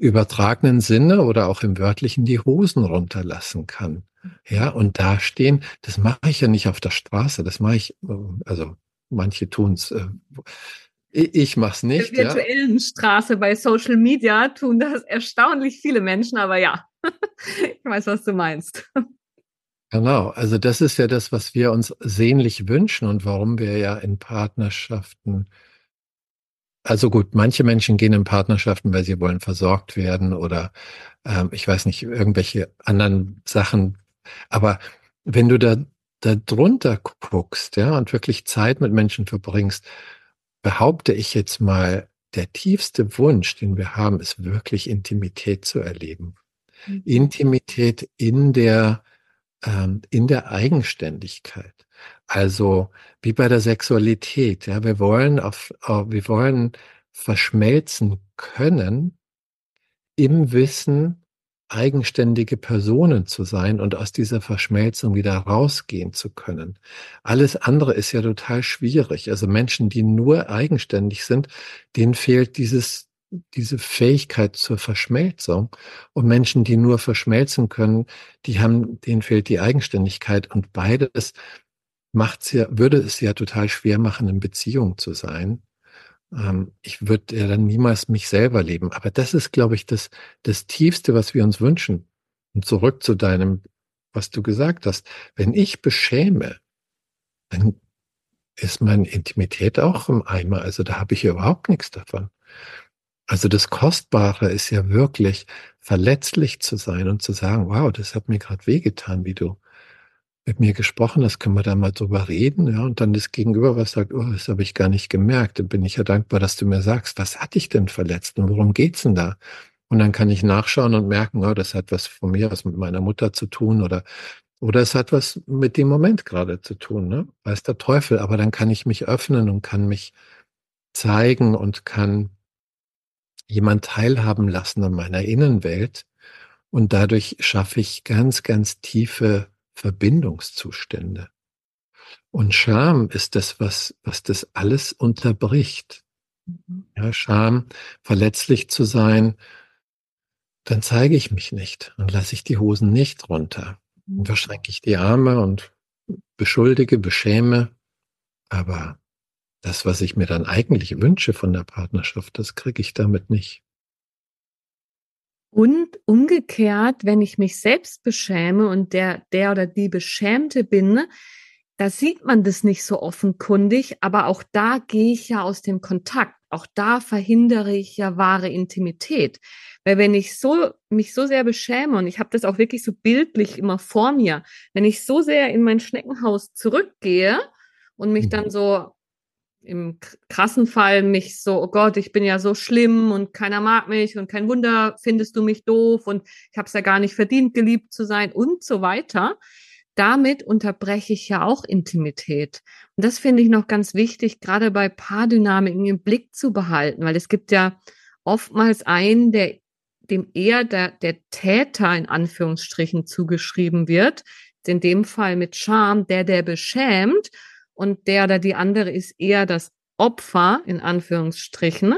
Speaker 2: übertragenen Sinne oder auch im wörtlichen die Hosen runterlassen kann. Ja, und da stehen, das mache ich ja nicht auf der Straße, das mache ich, äh, also manche tun's. Äh, ich mach's nicht.
Speaker 1: In der virtuellen ja. Straße bei Social Media tun das erstaunlich viele Menschen, aber ja, [laughs] ich weiß, was du meinst.
Speaker 2: Genau, also das ist ja das, was wir uns sehnlich wünschen und warum wir ja in Partnerschaften also gut, manche Menschen gehen in Partnerschaften, weil sie wollen versorgt werden oder ähm, ich weiß nicht, irgendwelche anderen Sachen. Aber wenn du da, da drunter guckst, ja, und wirklich Zeit mit Menschen verbringst, behaupte ich jetzt mal, der tiefste Wunsch, den wir haben, ist wirklich Intimität zu erleben. Mhm. Intimität in der, ähm, in der Eigenständigkeit. Also wie bei der Sexualität. Ja, wir wollen auf, wir wollen verschmelzen können im Wissen, eigenständige Personen zu sein und aus dieser Verschmelzung wieder rausgehen zu können. Alles andere ist ja total schwierig. Also Menschen, die nur eigenständig sind, denen fehlt dieses, diese Fähigkeit zur Verschmelzung. Und Menschen, die nur verschmelzen können, die haben, denen fehlt die Eigenständigkeit. Und beides macht's ja, würde es ja total schwer machen, in Beziehung zu sein ähm, ich würde ja dann niemals mich selber leben. Aber das ist, glaube ich, das, das Tiefste, was wir uns wünschen. Und zurück zu deinem, was du gesagt hast. Wenn ich beschäme, dann ist meine Intimität auch im Eimer. Also da habe ich überhaupt nichts davon. Also das Kostbare ist ja wirklich verletzlich zu sein und zu sagen, wow, das hat mir gerade wehgetan, wie du mit mir gesprochen hast, können wir da mal drüber reden, ja, und dann das Gegenüber was sagt, oh, das habe ich gar nicht gemerkt, dann bin ich ja dankbar, dass du mir sagst, was hat dich denn verletzt und worum geht's denn da? Und dann kann ich nachschauen und merken, oh, das hat was von mir, was mit meiner Mutter zu tun oder oder es hat was mit dem Moment gerade zu tun, ne? Weiß der Teufel, aber dann kann ich mich öffnen und kann mich zeigen und kann jemand teilhaben lassen an meiner Innenwelt. Und dadurch schaffe ich ganz, ganz tiefe Verbindungszustände. Und Scham ist das, was, was das alles unterbricht. Mhm. Ja, Scham, verletzlich zu sein, dann zeige ich mich nicht und lasse ich die Hosen nicht runter. Und mhm. verschränke ich die Arme und beschuldige, beschäme. Aber das, was ich mir dann eigentlich wünsche von der Partnerschaft, das kriege ich damit nicht.
Speaker 1: Und umgekehrt, wenn ich mich selbst beschäme und der, der oder die Beschämte bin, da sieht man das nicht so offenkundig, aber auch da gehe ich ja aus dem Kontakt. Auch da verhindere ich ja wahre Intimität. Weil wenn ich so, mich so sehr beschäme, und ich habe das auch wirklich so bildlich immer vor mir, wenn ich so sehr in mein Schneckenhaus zurückgehe und mich dann mhm. so im krassen Fall mich so, oh Gott, ich bin ja so schlimm und keiner mag mich und kein Wunder findest du mich doof und ich habe es ja gar nicht verdient, geliebt zu sein und so weiter. Damit unterbreche ich ja auch Intimität. Und das finde ich noch ganz wichtig, gerade bei Paardynamiken im Blick zu behalten, weil es gibt ja oftmals einen, der dem eher der, der Täter in Anführungsstrichen zugeschrieben wird, in dem Fall mit Scham, der, der beschämt und der oder die andere ist eher das Opfer in Anführungsstrichen.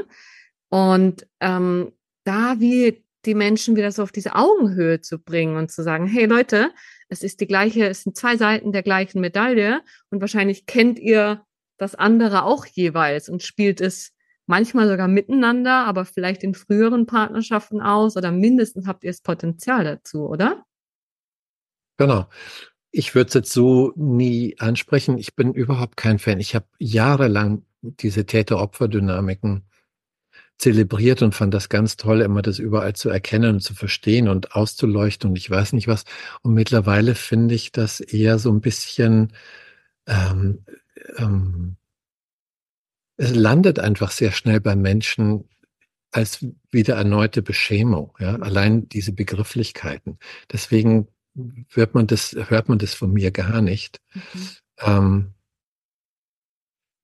Speaker 1: Und ähm, da wie die Menschen wieder so auf diese Augenhöhe zu bringen und zu sagen, hey Leute, es ist die gleiche, es sind zwei Seiten der gleichen Medaille und wahrscheinlich kennt ihr das andere auch jeweils und spielt es manchmal sogar miteinander, aber vielleicht in früheren Partnerschaften aus oder mindestens habt ihr das Potenzial dazu, oder?
Speaker 2: Genau. Ich würde es jetzt so nie ansprechen. Ich bin überhaupt kein Fan. Ich habe jahrelang diese Täter-Opfer-Dynamiken zelebriert und fand das ganz toll, immer das überall zu erkennen und zu verstehen und auszuleuchten und ich weiß nicht was. Und mittlerweile finde ich das eher so ein bisschen, ähm, ähm, es landet einfach sehr schnell bei Menschen als wieder erneute Beschämung, ja, allein diese Begrifflichkeiten. Deswegen hört man das, hört man das von mir gar nicht. Mhm. Ähm,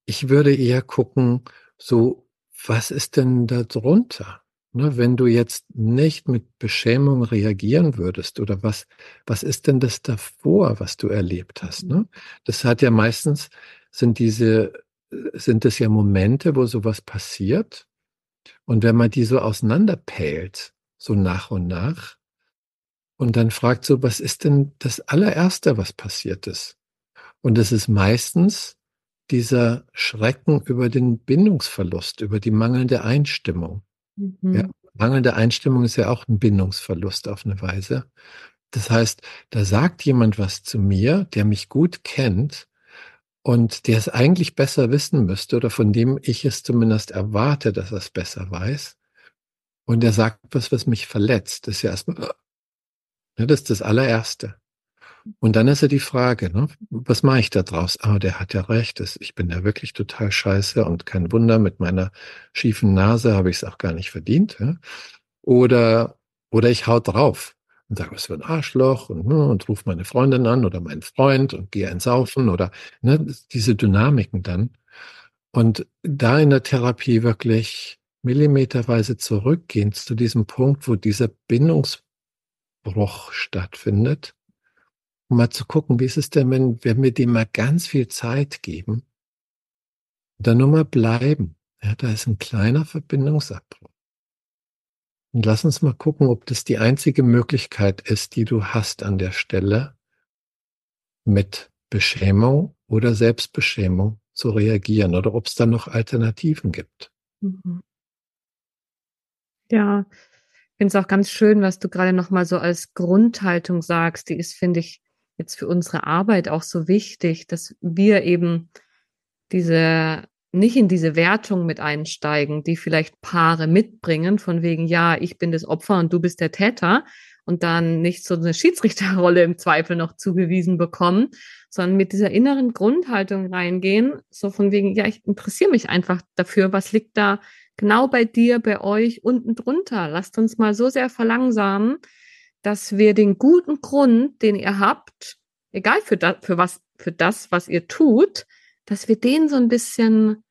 Speaker 2: ich würde eher gucken, so, was ist denn da drunter? Ne, wenn du jetzt nicht mit Beschämung reagieren würdest oder was, was ist denn das davor, was du erlebt hast? Ne? Das hat ja meistens, sind diese, sind das ja Momente, wo sowas passiert. Und wenn man die so auseinanderpält, so nach und nach, und dann fragt so, was ist denn das allererste, was passiert ist? Und es ist meistens dieser Schrecken über den Bindungsverlust, über die mangelnde Einstimmung. Mhm. Ja, mangelnde Einstimmung ist ja auch ein Bindungsverlust auf eine Weise. Das heißt, da sagt jemand was zu mir, der mich gut kennt und der es eigentlich besser wissen müsste oder von dem ich es zumindest erwarte, dass er es besser weiß. Und er sagt was, was mich verletzt. Das ist ja erstmal, Ne, das ist das allererste. Und dann ist ja die Frage, ne, was mache ich da draus? Ah, der hat ja recht, ich bin ja wirklich total scheiße und kein Wunder, mit meiner schiefen Nase habe ich es auch gar nicht verdient. Ja? Oder, oder ich hau drauf und sage, was für ein Arschloch und, ne, und rufe meine Freundin an oder meinen Freund und gehe einsaufen oder ne, diese Dynamiken dann. Und da in der Therapie wirklich millimeterweise zurückgehen zu diesem Punkt, wo dieser Bindungsbruch stattfindet, um mal zu gucken, wie ist es denn, wenn, wenn wir dem mal ganz viel Zeit geben, dann nur mal bleiben. Ja, da ist ein kleiner Verbindungsabbruch. Und lass uns mal gucken, ob das die einzige Möglichkeit ist, die du hast an der Stelle, mit Beschämung oder Selbstbeschämung zu reagieren oder ob es da noch Alternativen gibt. Mhm.
Speaker 1: Ja, finde es auch ganz schön, was du gerade nochmal so als Grundhaltung sagst. Die ist, finde ich, jetzt für unsere Arbeit auch so wichtig, dass wir eben diese nicht in diese Wertung mit einsteigen, die vielleicht Paare mitbringen, von wegen, ja, ich bin das Opfer und du bist der Täter und dann nicht so eine Schiedsrichterrolle im Zweifel noch zugewiesen bekommen, sondern mit dieser inneren Grundhaltung reingehen, so von wegen, ja, ich interessiere mich einfach dafür, was liegt da genau bei dir, bei euch unten drunter. Lasst uns mal so sehr verlangsamen, dass wir den guten Grund, den ihr habt, egal für das, für was, für das, was ihr tut, dass wir den so ein bisschen,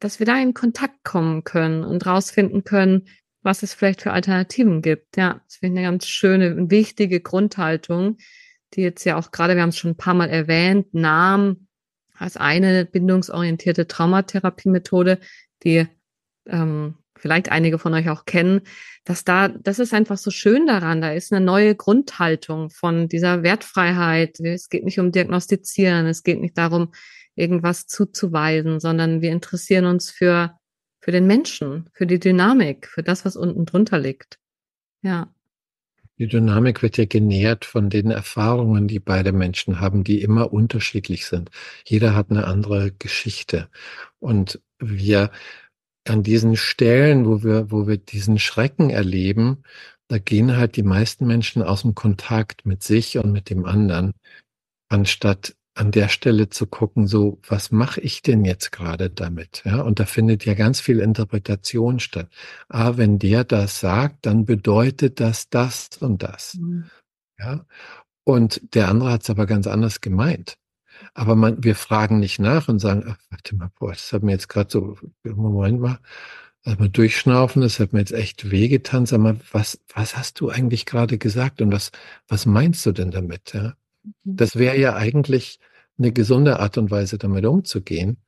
Speaker 1: dass wir da in Kontakt kommen können und rausfinden können, was es vielleicht für Alternativen gibt. Ja, das finde ich eine ganz schöne wichtige Grundhaltung, die jetzt ja auch gerade, wir haben es schon ein paar Mal erwähnt, Namen als eine bindungsorientierte Traumatherapie-Methode, die ähm, vielleicht einige von euch auch kennen, dass da, das ist einfach so schön daran, da ist eine neue Grundhaltung von dieser Wertfreiheit. Es geht nicht um Diagnostizieren, es geht nicht darum, irgendwas zuzuweisen, sondern wir interessieren uns für, für den Menschen, für die Dynamik, für das, was unten drunter liegt. Ja.
Speaker 2: Die Dynamik wird ja genährt von den Erfahrungen, die beide Menschen haben, die immer unterschiedlich sind. Jeder hat eine andere Geschichte. Und wir an diesen Stellen, wo wir, wo wir diesen Schrecken erleben, da gehen halt die meisten Menschen aus dem Kontakt mit sich und mit dem anderen, anstatt an der Stelle zu gucken, so, was mache ich denn jetzt gerade damit? Ja, und da findet ja ganz viel Interpretation statt. Ah, wenn der das sagt, dann bedeutet das das und das. Mhm. Ja, und der andere hat es aber ganz anders gemeint. Aber man, wir fragen nicht nach und sagen, ach, warte mal, boah, das hat mir jetzt gerade so, Moment mal, also mal durchschnaufen, das hat mir jetzt echt wehgetan. Sag mal, was, was hast du eigentlich gerade gesagt und was, was meinst du denn damit? Ja? Mhm. Das wäre ja eigentlich eine gesunde Art und Weise, damit umzugehen.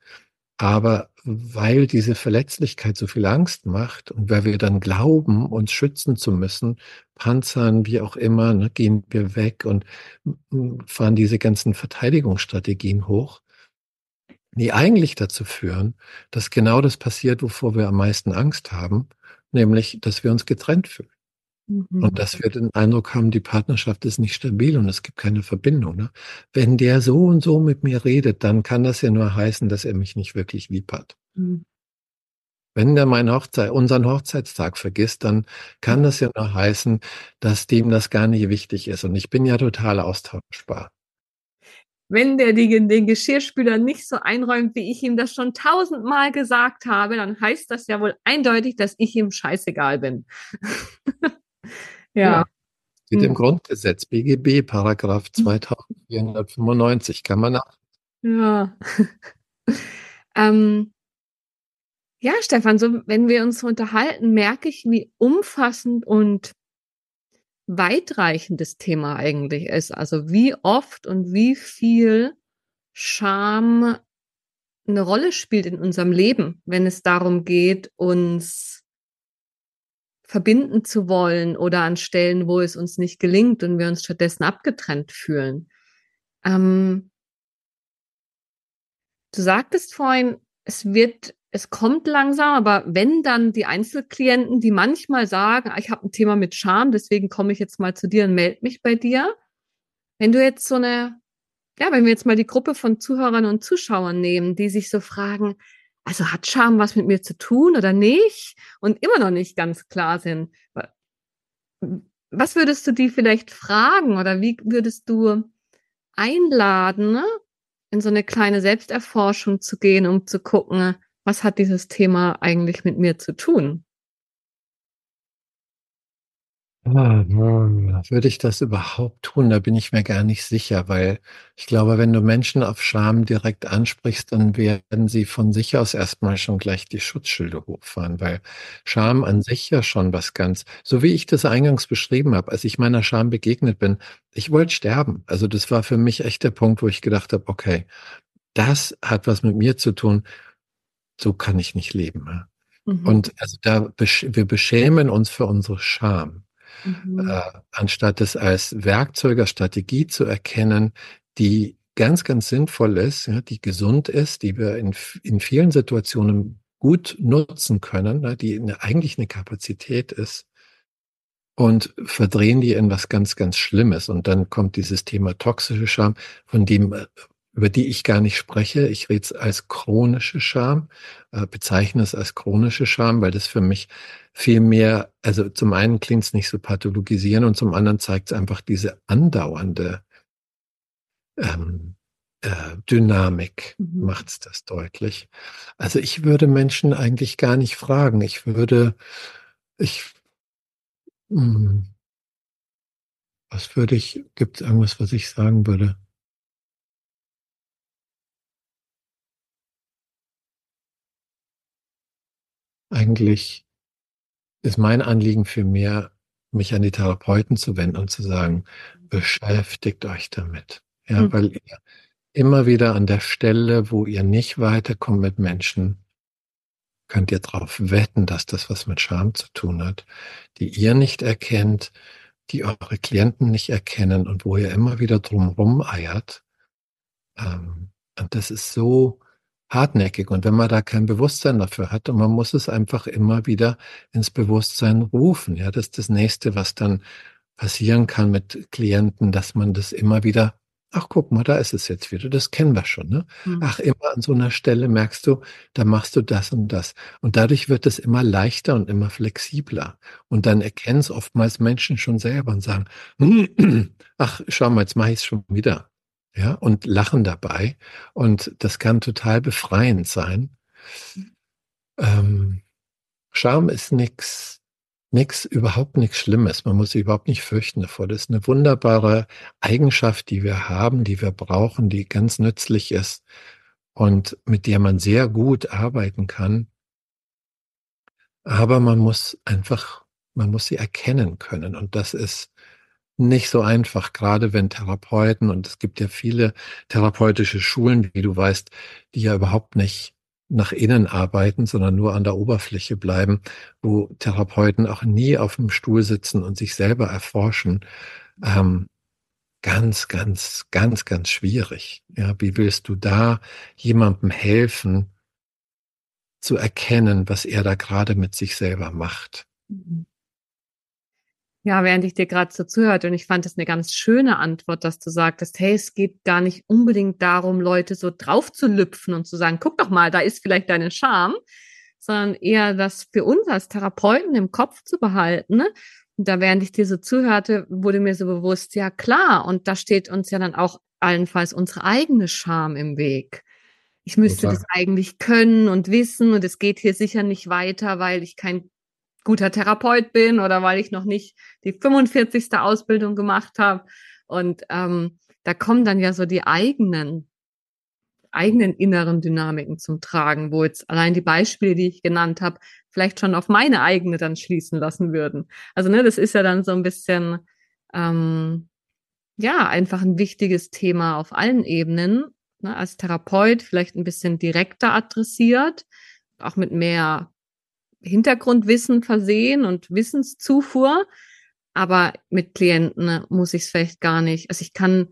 Speaker 2: Aber weil diese Verletzlichkeit so viel Angst macht und weil wir dann glauben, uns schützen zu müssen, panzern, wie auch immer, ne, gehen wir weg und fahren diese ganzen Verteidigungsstrategien hoch, die eigentlich dazu führen, dass genau das passiert, wovor wir am meisten Angst haben, nämlich, dass wir uns getrennt fühlen. Mhm. Und dass wir den Eindruck haben, die Partnerschaft ist nicht stabil und es gibt keine Verbindung. Ne? Wenn der so und so mit mir redet, dann kann das ja nur heißen, dass er mich nicht wirklich lieb hat. Mhm. Wenn der meinen Hochzeit, unseren Hochzeitstag vergisst, dann kann das ja nur heißen, dass dem das gar nicht wichtig ist. Und ich bin ja total austauschbar.
Speaker 1: Wenn der die, den Geschirrspüler nicht so einräumt, wie ich ihm das schon tausendmal gesagt habe, dann heißt das ja wohl eindeutig, dass ich ihm scheißegal bin. [laughs]
Speaker 2: Ja. Steht im hm. Grundgesetz, BGB, Paragraph 2495, kann man nach.
Speaker 1: Ja. [laughs] ähm, ja, Stefan, so wenn wir uns unterhalten, merke ich, wie umfassend und weitreichend das Thema eigentlich ist. Also wie oft und wie viel Scham eine Rolle spielt in unserem Leben, wenn es darum geht, uns verbinden zu wollen oder an Stellen, wo es uns nicht gelingt und wir uns stattdessen abgetrennt fühlen. Ähm, du sagtest vorhin, es wird, es kommt langsam, aber wenn dann die Einzelklienten, die manchmal sagen, ah, ich habe ein Thema mit Scham, deswegen komme ich jetzt mal zu dir und melde mich bei dir. Wenn du jetzt so eine, ja, wenn wir jetzt mal die Gruppe von Zuhörern und Zuschauern nehmen, die sich so fragen, also hat Scham was mit mir zu tun oder nicht? Und immer noch nicht ganz klar sind. Was würdest du die vielleicht fragen oder wie würdest du einladen, ne? in so eine kleine Selbsterforschung zu gehen, um zu gucken, was hat dieses Thema eigentlich mit mir zu tun?
Speaker 2: Würde ich das überhaupt tun? Da bin ich mir gar nicht sicher, weil ich glaube, wenn du Menschen auf Scham direkt ansprichst, dann werden sie von sich aus erstmal schon gleich die Schutzschilde hochfahren, weil Scham an sich ja schon was ganz, so wie ich das eingangs beschrieben habe, als ich meiner Scham begegnet bin, ich wollte sterben. Also das war für mich echt der Punkt, wo ich gedacht habe, okay, das hat was mit mir zu tun, so kann ich nicht leben. Mhm. Und also da, wir beschämen uns für unsere Scham mhm. äh, anstatt es als Werkzeug, als Strategie zu erkennen, die ganz, ganz sinnvoll ist, ja, die gesund ist, die wir in, in vielen Situationen gut nutzen können, ne, die eine, eigentlich eine Kapazität ist und verdrehen die in was ganz, ganz Schlimmes. Und dann kommt dieses Thema toxische Scham, von dem äh, über die ich gar nicht spreche. Ich rede es als chronische Scham, äh, bezeichne es als chronische Scham, weil das für mich viel mehr, also zum einen klingt es nicht so pathologisieren und zum anderen zeigt es einfach diese andauernde ähm, äh, Dynamik, mhm. macht es das deutlich. Also ich würde Menschen eigentlich gar nicht fragen. Ich würde, ich, mh, hm, was würde ich, gibt es irgendwas, was ich sagen würde? Eigentlich ist mein Anliegen für mehr, mich an die Therapeuten zu wenden und zu sagen, beschäftigt euch damit. Ja, mhm. weil ihr immer wieder an der Stelle, wo ihr nicht weiterkommt mit Menschen, könnt ihr darauf wetten, dass das was mit Scham zu tun hat, die ihr nicht erkennt, die eure Klienten nicht erkennen und wo ihr immer wieder drumherum eiert. Ähm, und das ist so hartnäckig. Und wenn man da kein Bewusstsein dafür hat, und man muss es einfach immer wieder ins Bewusstsein rufen. Ja, das ist das nächste, was dann passieren kann mit Klienten, dass man das immer wieder, ach guck mal, da ist es jetzt wieder, das kennen wir schon. Ne? Mhm. Ach, immer an so einer Stelle merkst du, da machst du das und das. Und dadurch wird es immer leichter und immer flexibler. Und dann erkennen es oftmals Menschen schon selber und sagen, [clears throat] ach, schau mal, jetzt mache ich es schon wieder ja, und lachen dabei. Und das kann total befreiend sein. Ähm, Scham ist nichts, nichts, überhaupt nichts Schlimmes. Man muss sich überhaupt nicht fürchten davor. Das ist eine wunderbare Eigenschaft, die wir haben, die wir brauchen, die ganz nützlich ist und mit der man sehr gut arbeiten kann. Aber man muss einfach, man muss sie erkennen können. Und das ist nicht so einfach, gerade wenn Therapeuten, und es gibt ja viele therapeutische Schulen, wie du weißt, die ja überhaupt nicht nach innen arbeiten, sondern nur an der Oberfläche bleiben, wo Therapeuten auch nie auf dem Stuhl sitzen und sich selber erforschen. Ähm, ganz, ganz, ganz, ganz schwierig. Ja, wie willst du da jemandem helfen, zu erkennen, was er da gerade mit sich selber macht? Mhm.
Speaker 1: Ja, während ich dir gerade so zuhörte und ich fand es eine ganz schöne Antwort, dass du sagtest, hey, es geht gar nicht unbedingt darum, Leute so drauf zu lüpfen und zu sagen, guck doch mal, da ist vielleicht deine Scham, sondern eher das für uns als Therapeuten im Kopf zu behalten. Ne? Und da während ich dir so zuhörte, wurde mir so bewusst, ja klar, und da steht uns ja dann auch allenfalls unsere eigene Scham im Weg. Ich müsste Total. das eigentlich können und wissen und es geht hier sicher nicht weiter, weil ich kein guter Therapeut bin oder weil ich noch nicht die 45. Ausbildung gemacht habe. Und ähm, da kommen dann ja so die eigenen, eigenen inneren Dynamiken zum Tragen, wo jetzt allein die Beispiele, die ich genannt habe, vielleicht schon auf meine eigene dann schließen lassen würden. Also ne, das ist ja dann so ein bisschen ähm, ja einfach ein wichtiges Thema auf allen Ebenen. Ne, als Therapeut vielleicht ein bisschen direkter adressiert, auch mit mehr Hintergrundwissen versehen und Wissenszufuhr. Aber mit Klienten muss ich es vielleicht gar nicht. Also ich kann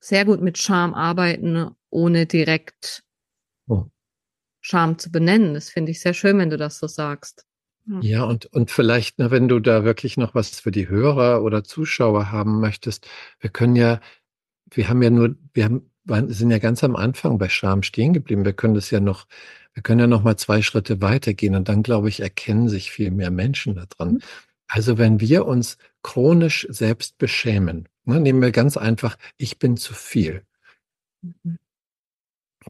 Speaker 1: sehr gut mit Scham arbeiten, ohne direkt oh. Scham zu benennen. Das finde ich sehr schön, wenn du das so sagst.
Speaker 2: Ja, und, und vielleicht, ne, wenn du da wirklich noch was für die Hörer oder Zuschauer haben möchtest, wir können ja, wir haben ja nur, wir haben, sind ja ganz am Anfang bei Scham stehen geblieben. Wir können das ja noch wir können ja noch mal zwei Schritte weitergehen und dann, glaube ich, erkennen sich viel mehr Menschen daran. Mhm. Also wenn wir uns chronisch selbst beschämen, ne, nehmen wir ganz einfach, ich bin zu viel. mhm.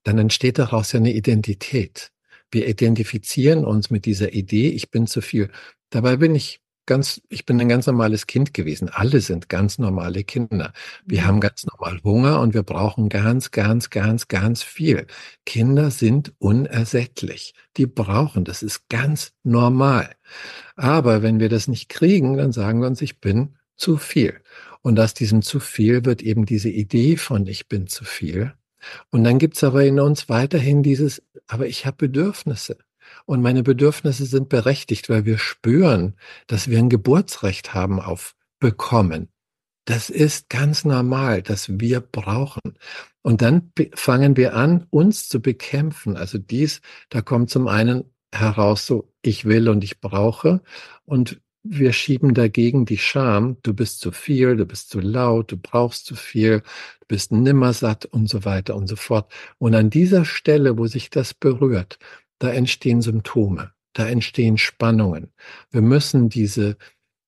Speaker 2: dann entsteht daraus ja eine Identität. Wir identifizieren uns mit dieser Idee, ich bin zu viel. Dabei bin ich ganz, ich bin ein ganz normales Kind gewesen. Alle sind ganz normale Kinder. Wir mhm. haben ganz normal Hunger und wir brauchen ganz, ganz, ganz, ganz viel. Kinder sind unersättlich. Die brauchen, das ist ganz normal. Aber wenn wir das nicht kriegen, dann sagen wir uns, ich bin zu viel. Und aus diesem zu viel wird eben diese Idee von ich bin zu viel. Und dann gibt's aber in uns weiterhin dieses, aber ich habe Bedürfnisse. Und meine Bedürfnisse sind berechtigt, weil wir spüren, dass wir ein Geburtsrecht haben auf bekommen. Das ist ganz normal, dass wir brauchen. Und dann fangen wir an, uns zu bekämpfen. Also dies, da kommt zum einen heraus so, ich will und ich brauche. Und wir schieben dagegen die Scham, du bist zu viel, du bist zu laut, du brauchst zu viel, du bist nimmersatt und so weiter und so fort. Und an dieser Stelle, wo sich das berührt, da entstehen Symptome, da entstehen Spannungen. Wir müssen diese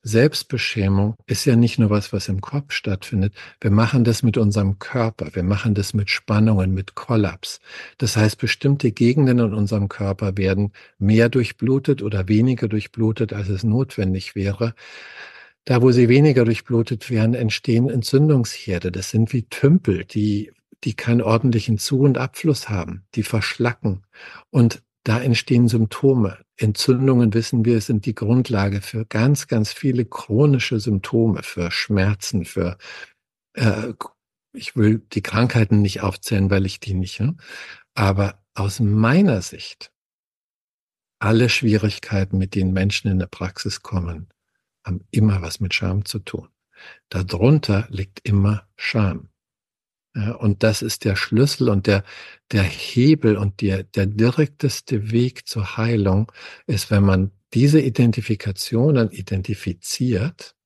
Speaker 2: Selbstbeschämung ist ja nicht nur was, was im Kopf stattfindet. Wir machen das mit unserem Körper. Wir machen das mit Spannungen, mit Kollaps. Das heißt, bestimmte Gegenden in unserem Körper werden mehr durchblutet oder weniger durchblutet, als es notwendig wäre. Da, wo sie weniger durchblutet werden, entstehen Entzündungsherde. Das sind wie Tümpel, die, die keinen ordentlichen Zu- und Abfluss haben. Die verschlacken. Und da entstehen Symptome. Entzündungen, wissen wir, sind die Grundlage für ganz, ganz viele chronische Symptome, für Schmerzen, für, äh, ich will die Krankheiten nicht aufzählen, weil ich die nicht, ne? aber aus meiner Sicht, alle Schwierigkeiten, mit denen Menschen in der Praxis kommen, haben immer was mit Scham zu tun. Darunter liegt immer Scham. Ja, und das ist der Schlüssel und der, der Hebel und der, der direkteste Weg zur Heilung ist, wenn man diese Identifikationen identifiziert,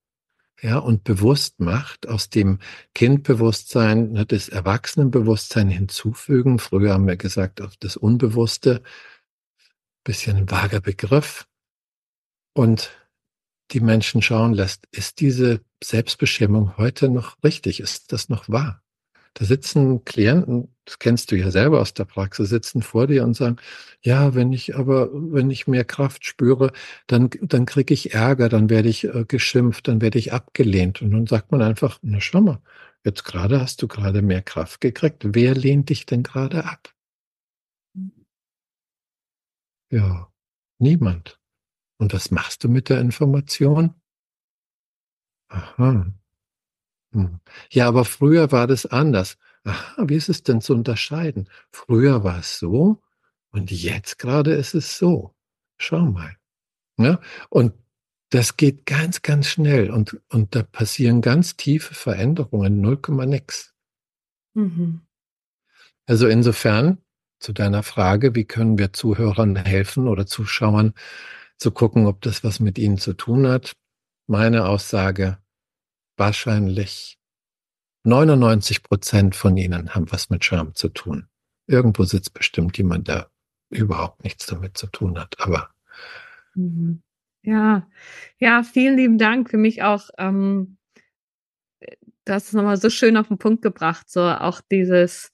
Speaker 2: ja, und bewusst macht, aus dem Kindbewusstsein ne, das Erwachsenenbewusstsein hinzufügen. Früher haben wir gesagt, auf das Unbewusste, bisschen ein vager Begriff. Und die Menschen schauen lässt, ist diese Selbstbestimmung heute noch richtig? Ist das noch wahr? Da sitzen Klienten, das kennst du ja selber aus der Praxis, sitzen vor dir und sagen, ja, wenn ich aber, wenn ich mehr Kraft spüre, dann, dann kriege ich Ärger, dann werde ich äh, geschimpft, dann werde ich abgelehnt. Und dann sagt man einfach, na schau mal, jetzt gerade hast du gerade mehr Kraft gekriegt. Wer lehnt dich denn gerade ab? Ja, niemand. Und was machst du mit der Information? Aha. Ja, aber früher war das anders. Aha, wie ist es denn zu unterscheiden? Früher war es so und jetzt gerade ist es so. Schau mal. Ja? Und das geht ganz, ganz schnell und, und da passieren ganz tiefe Veränderungen, 0, nix. Mhm. Also insofern zu deiner Frage, wie können wir Zuhörern helfen oder Zuschauern zu gucken, ob das was mit ihnen zu tun hat? Meine Aussage, wahrscheinlich 99 Prozent von ihnen haben was mit Scham zu tun. Irgendwo sitzt bestimmt jemand, der überhaupt nichts damit zu tun hat, aber.
Speaker 1: Mhm. Ja, ja, vielen lieben Dank für mich auch. Ähm, das ist nochmal so schön auf den Punkt gebracht, so auch dieses,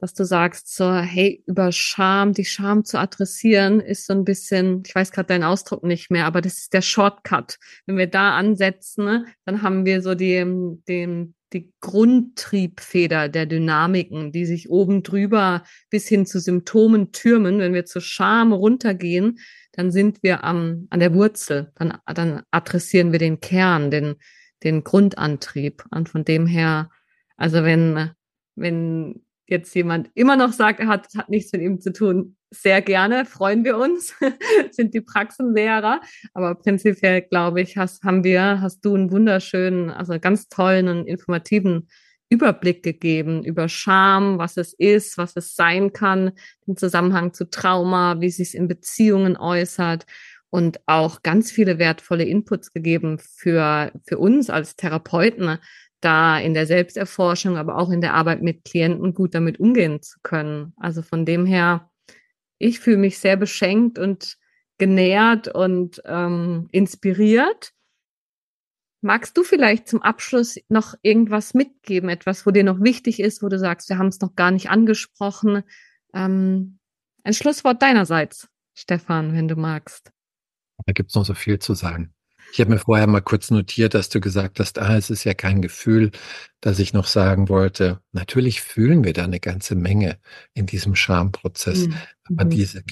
Speaker 1: dass du sagst, so, hey, über Scham, die Scham zu adressieren, ist so ein bisschen, ich weiß gerade deinen Ausdruck nicht mehr, aber das ist der Shortcut. Wenn wir da ansetzen, ne, dann haben wir so die, den, die Grundtriebfeder der Dynamiken, die sich oben drüber bis hin zu Symptomen türmen. Wenn wir zur Scham runtergehen, dann sind wir am, an der Wurzel. Dann, dann adressieren wir den Kern, den, den Grundantrieb. Und von dem her, also wenn, wenn jetzt jemand immer noch sagt, er hat, hat nichts mit ihm zu tun, sehr gerne, freuen wir uns, [laughs] sind die Praxenlehrer. Aber prinzipiell, glaube ich, hast, haben wir, hast du einen wunderschönen, also ganz tollen und informativen Überblick gegeben über Scham, was es ist, was es sein kann, den Zusammenhang zu Trauma, wie es sich in Beziehungen äußert und auch ganz viele wertvolle Inputs gegeben für, für uns als Therapeuten, da in der Selbsterforschung, aber auch in der Arbeit mit Klienten gut damit umgehen zu können. Also von dem her, ich fühle mich sehr beschenkt und genährt und ähm, inspiriert. Magst du vielleicht zum Abschluss noch irgendwas mitgeben, etwas, wo dir noch wichtig ist, wo du sagst, wir haben es noch gar nicht angesprochen? Ähm, ein Schlusswort deinerseits, Stefan, wenn du magst.
Speaker 2: Da gibt es noch so viel zu sagen. Ich habe mir vorher mal kurz notiert, dass du gesagt hast, ah, es ist ja kein Gefühl, dass ich noch sagen wollte. Natürlich fühlen wir da eine ganze Menge in diesem Schamprozess. Mhm. Aber mhm. diese,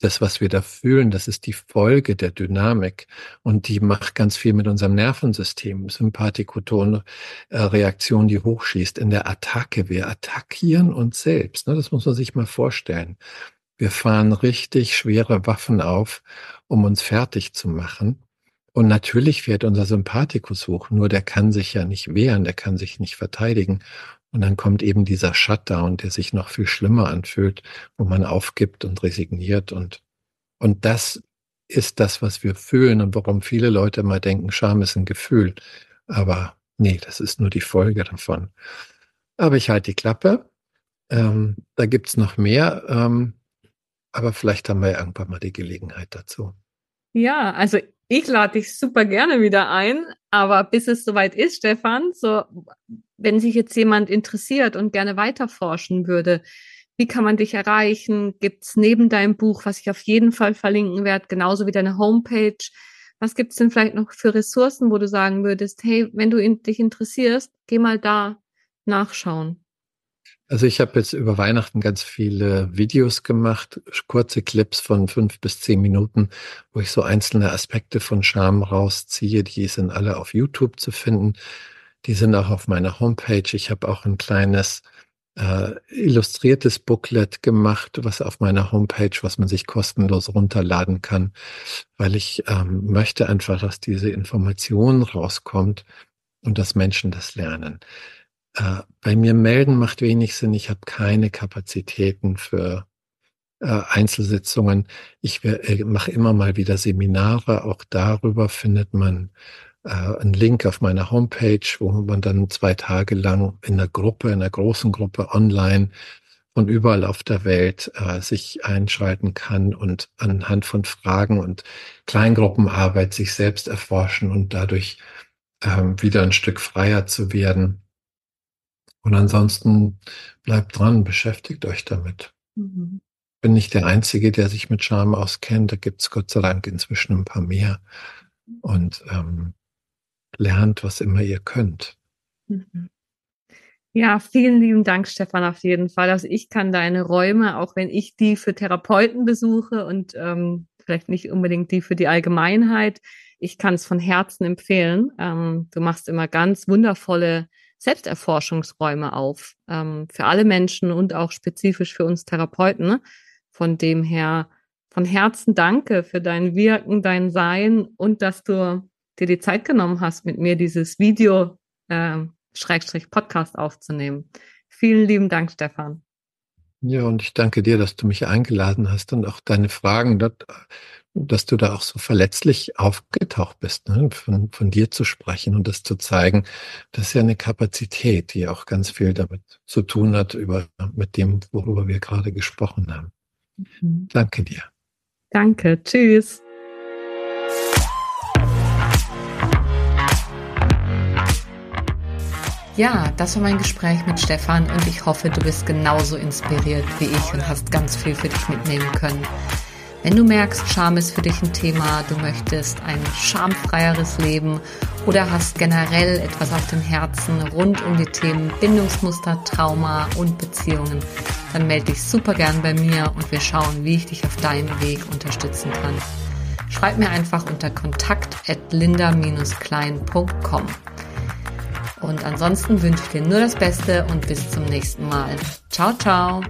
Speaker 2: das, was wir da fühlen, das ist die Folge der Dynamik und die macht ganz viel mit unserem Nervensystem. Sympathikoton-Reaktion, die hochschießt in der Attacke. Wir attackieren uns selbst. Ne? Das muss man sich mal vorstellen. Wir fahren richtig schwere Waffen auf, um uns fertig zu machen. Und natürlich fährt unser Sympathikus hoch, nur der kann sich ja nicht wehren, der kann sich nicht verteidigen. Und dann kommt eben dieser Shutdown, der sich noch viel schlimmer anfühlt, wo man aufgibt und resigniert. Und, und das ist das, was wir fühlen und warum viele Leute mal denken, Scham ist ein Gefühl. Aber nee, das ist nur die Folge davon. Aber ich halte die Klappe. Ähm, da gibt's noch mehr. Ähm, aber vielleicht haben wir irgendwann mal die Gelegenheit dazu.
Speaker 1: Ja, also ich lade dich super gerne wieder ein, aber bis es soweit ist, Stefan, so, wenn sich jetzt jemand interessiert und gerne weiterforschen würde, wie kann man dich erreichen? Gibt's neben deinem Buch, was ich auf jeden Fall verlinken werde, genauso wie deine Homepage, was gibt's denn vielleicht noch für Ressourcen, wo du sagen würdest, hey, wenn du dich interessierst, geh mal da nachschauen?
Speaker 2: Also ich habe jetzt über Weihnachten ganz viele Videos gemacht, kurze Clips von fünf bis zehn Minuten, wo ich so einzelne Aspekte von Scham rausziehe. Die sind alle auf YouTube zu finden. Die sind auch auf meiner Homepage. Ich habe auch ein kleines äh, illustriertes Booklet gemacht, was auf meiner Homepage, was man sich kostenlos runterladen kann, weil ich ähm, möchte einfach, dass diese Information rauskommt und dass Menschen das lernen. Äh, bei mir melden macht wenig Sinn. Ich habe keine Kapazitäten für äh, Einzelsitzungen. Ich äh, mache immer mal wieder Seminare. Auch darüber findet man äh, einen Link auf meiner Homepage, wo man dann zwei Tage lang in einer Gruppe, in einer großen Gruppe online von überall auf der Welt äh, sich einschalten kann und anhand von Fragen und Kleingruppenarbeit sich selbst erforschen und dadurch ähm, wieder ein Stück freier zu werden. Und ansonsten bleibt dran, beschäftigt euch damit. Mhm. Bin nicht der Einzige, der sich mit Scham auskennt. Da gibt es Gott sei Dank inzwischen ein paar mehr. Und ähm, lernt, was immer ihr könnt. Mhm.
Speaker 1: Ja, vielen lieben Dank, Stefan, auf jeden Fall. Also ich kann deine Räume, auch wenn ich die für Therapeuten besuche und ähm, vielleicht nicht unbedingt die für die Allgemeinheit, ich kann es von Herzen empfehlen. Ähm, du machst immer ganz wundervolle Selbsterforschungsräume auf ähm, für alle Menschen und auch spezifisch für uns Therapeuten. Ne? Von dem her von Herzen danke für dein Wirken, dein Sein und dass du dir die Zeit genommen hast, mit mir dieses Video äh, Schrägstrich Podcast aufzunehmen. Vielen lieben Dank, Stefan.
Speaker 2: Ja, und ich danke dir, dass du mich eingeladen hast und auch deine Fragen, dass, dass du da auch so verletzlich aufgetaucht bist, ne? von, von dir zu sprechen und das zu zeigen. Das ist ja eine Kapazität, die auch ganz viel damit zu tun hat, über, mit dem, worüber wir gerade gesprochen haben. Mhm. Danke dir.
Speaker 1: Danke. Tschüss. Ja, das war mein Gespräch mit Stefan und ich hoffe, du bist genauso inspiriert wie ich und hast ganz viel für dich mitnehmen können. Wenn du merkst, Scham ist für dich ein Thema, du möchtest ein schamfreieres Leben oder hast generell etwas auf dem Herzen rund um die Themen Bindungsmuster, Trauma und Beziehungen, dann melde dich super gern bei mir und wir schauen, wie ich dich auf deinem Weg unterstützen kann. Schreib mir einfach unter kontakt at linda-klein.com. Und ansonsten wünsche ich dir nur das Beste und bis zum nächsten Mal. Ciao, ciao.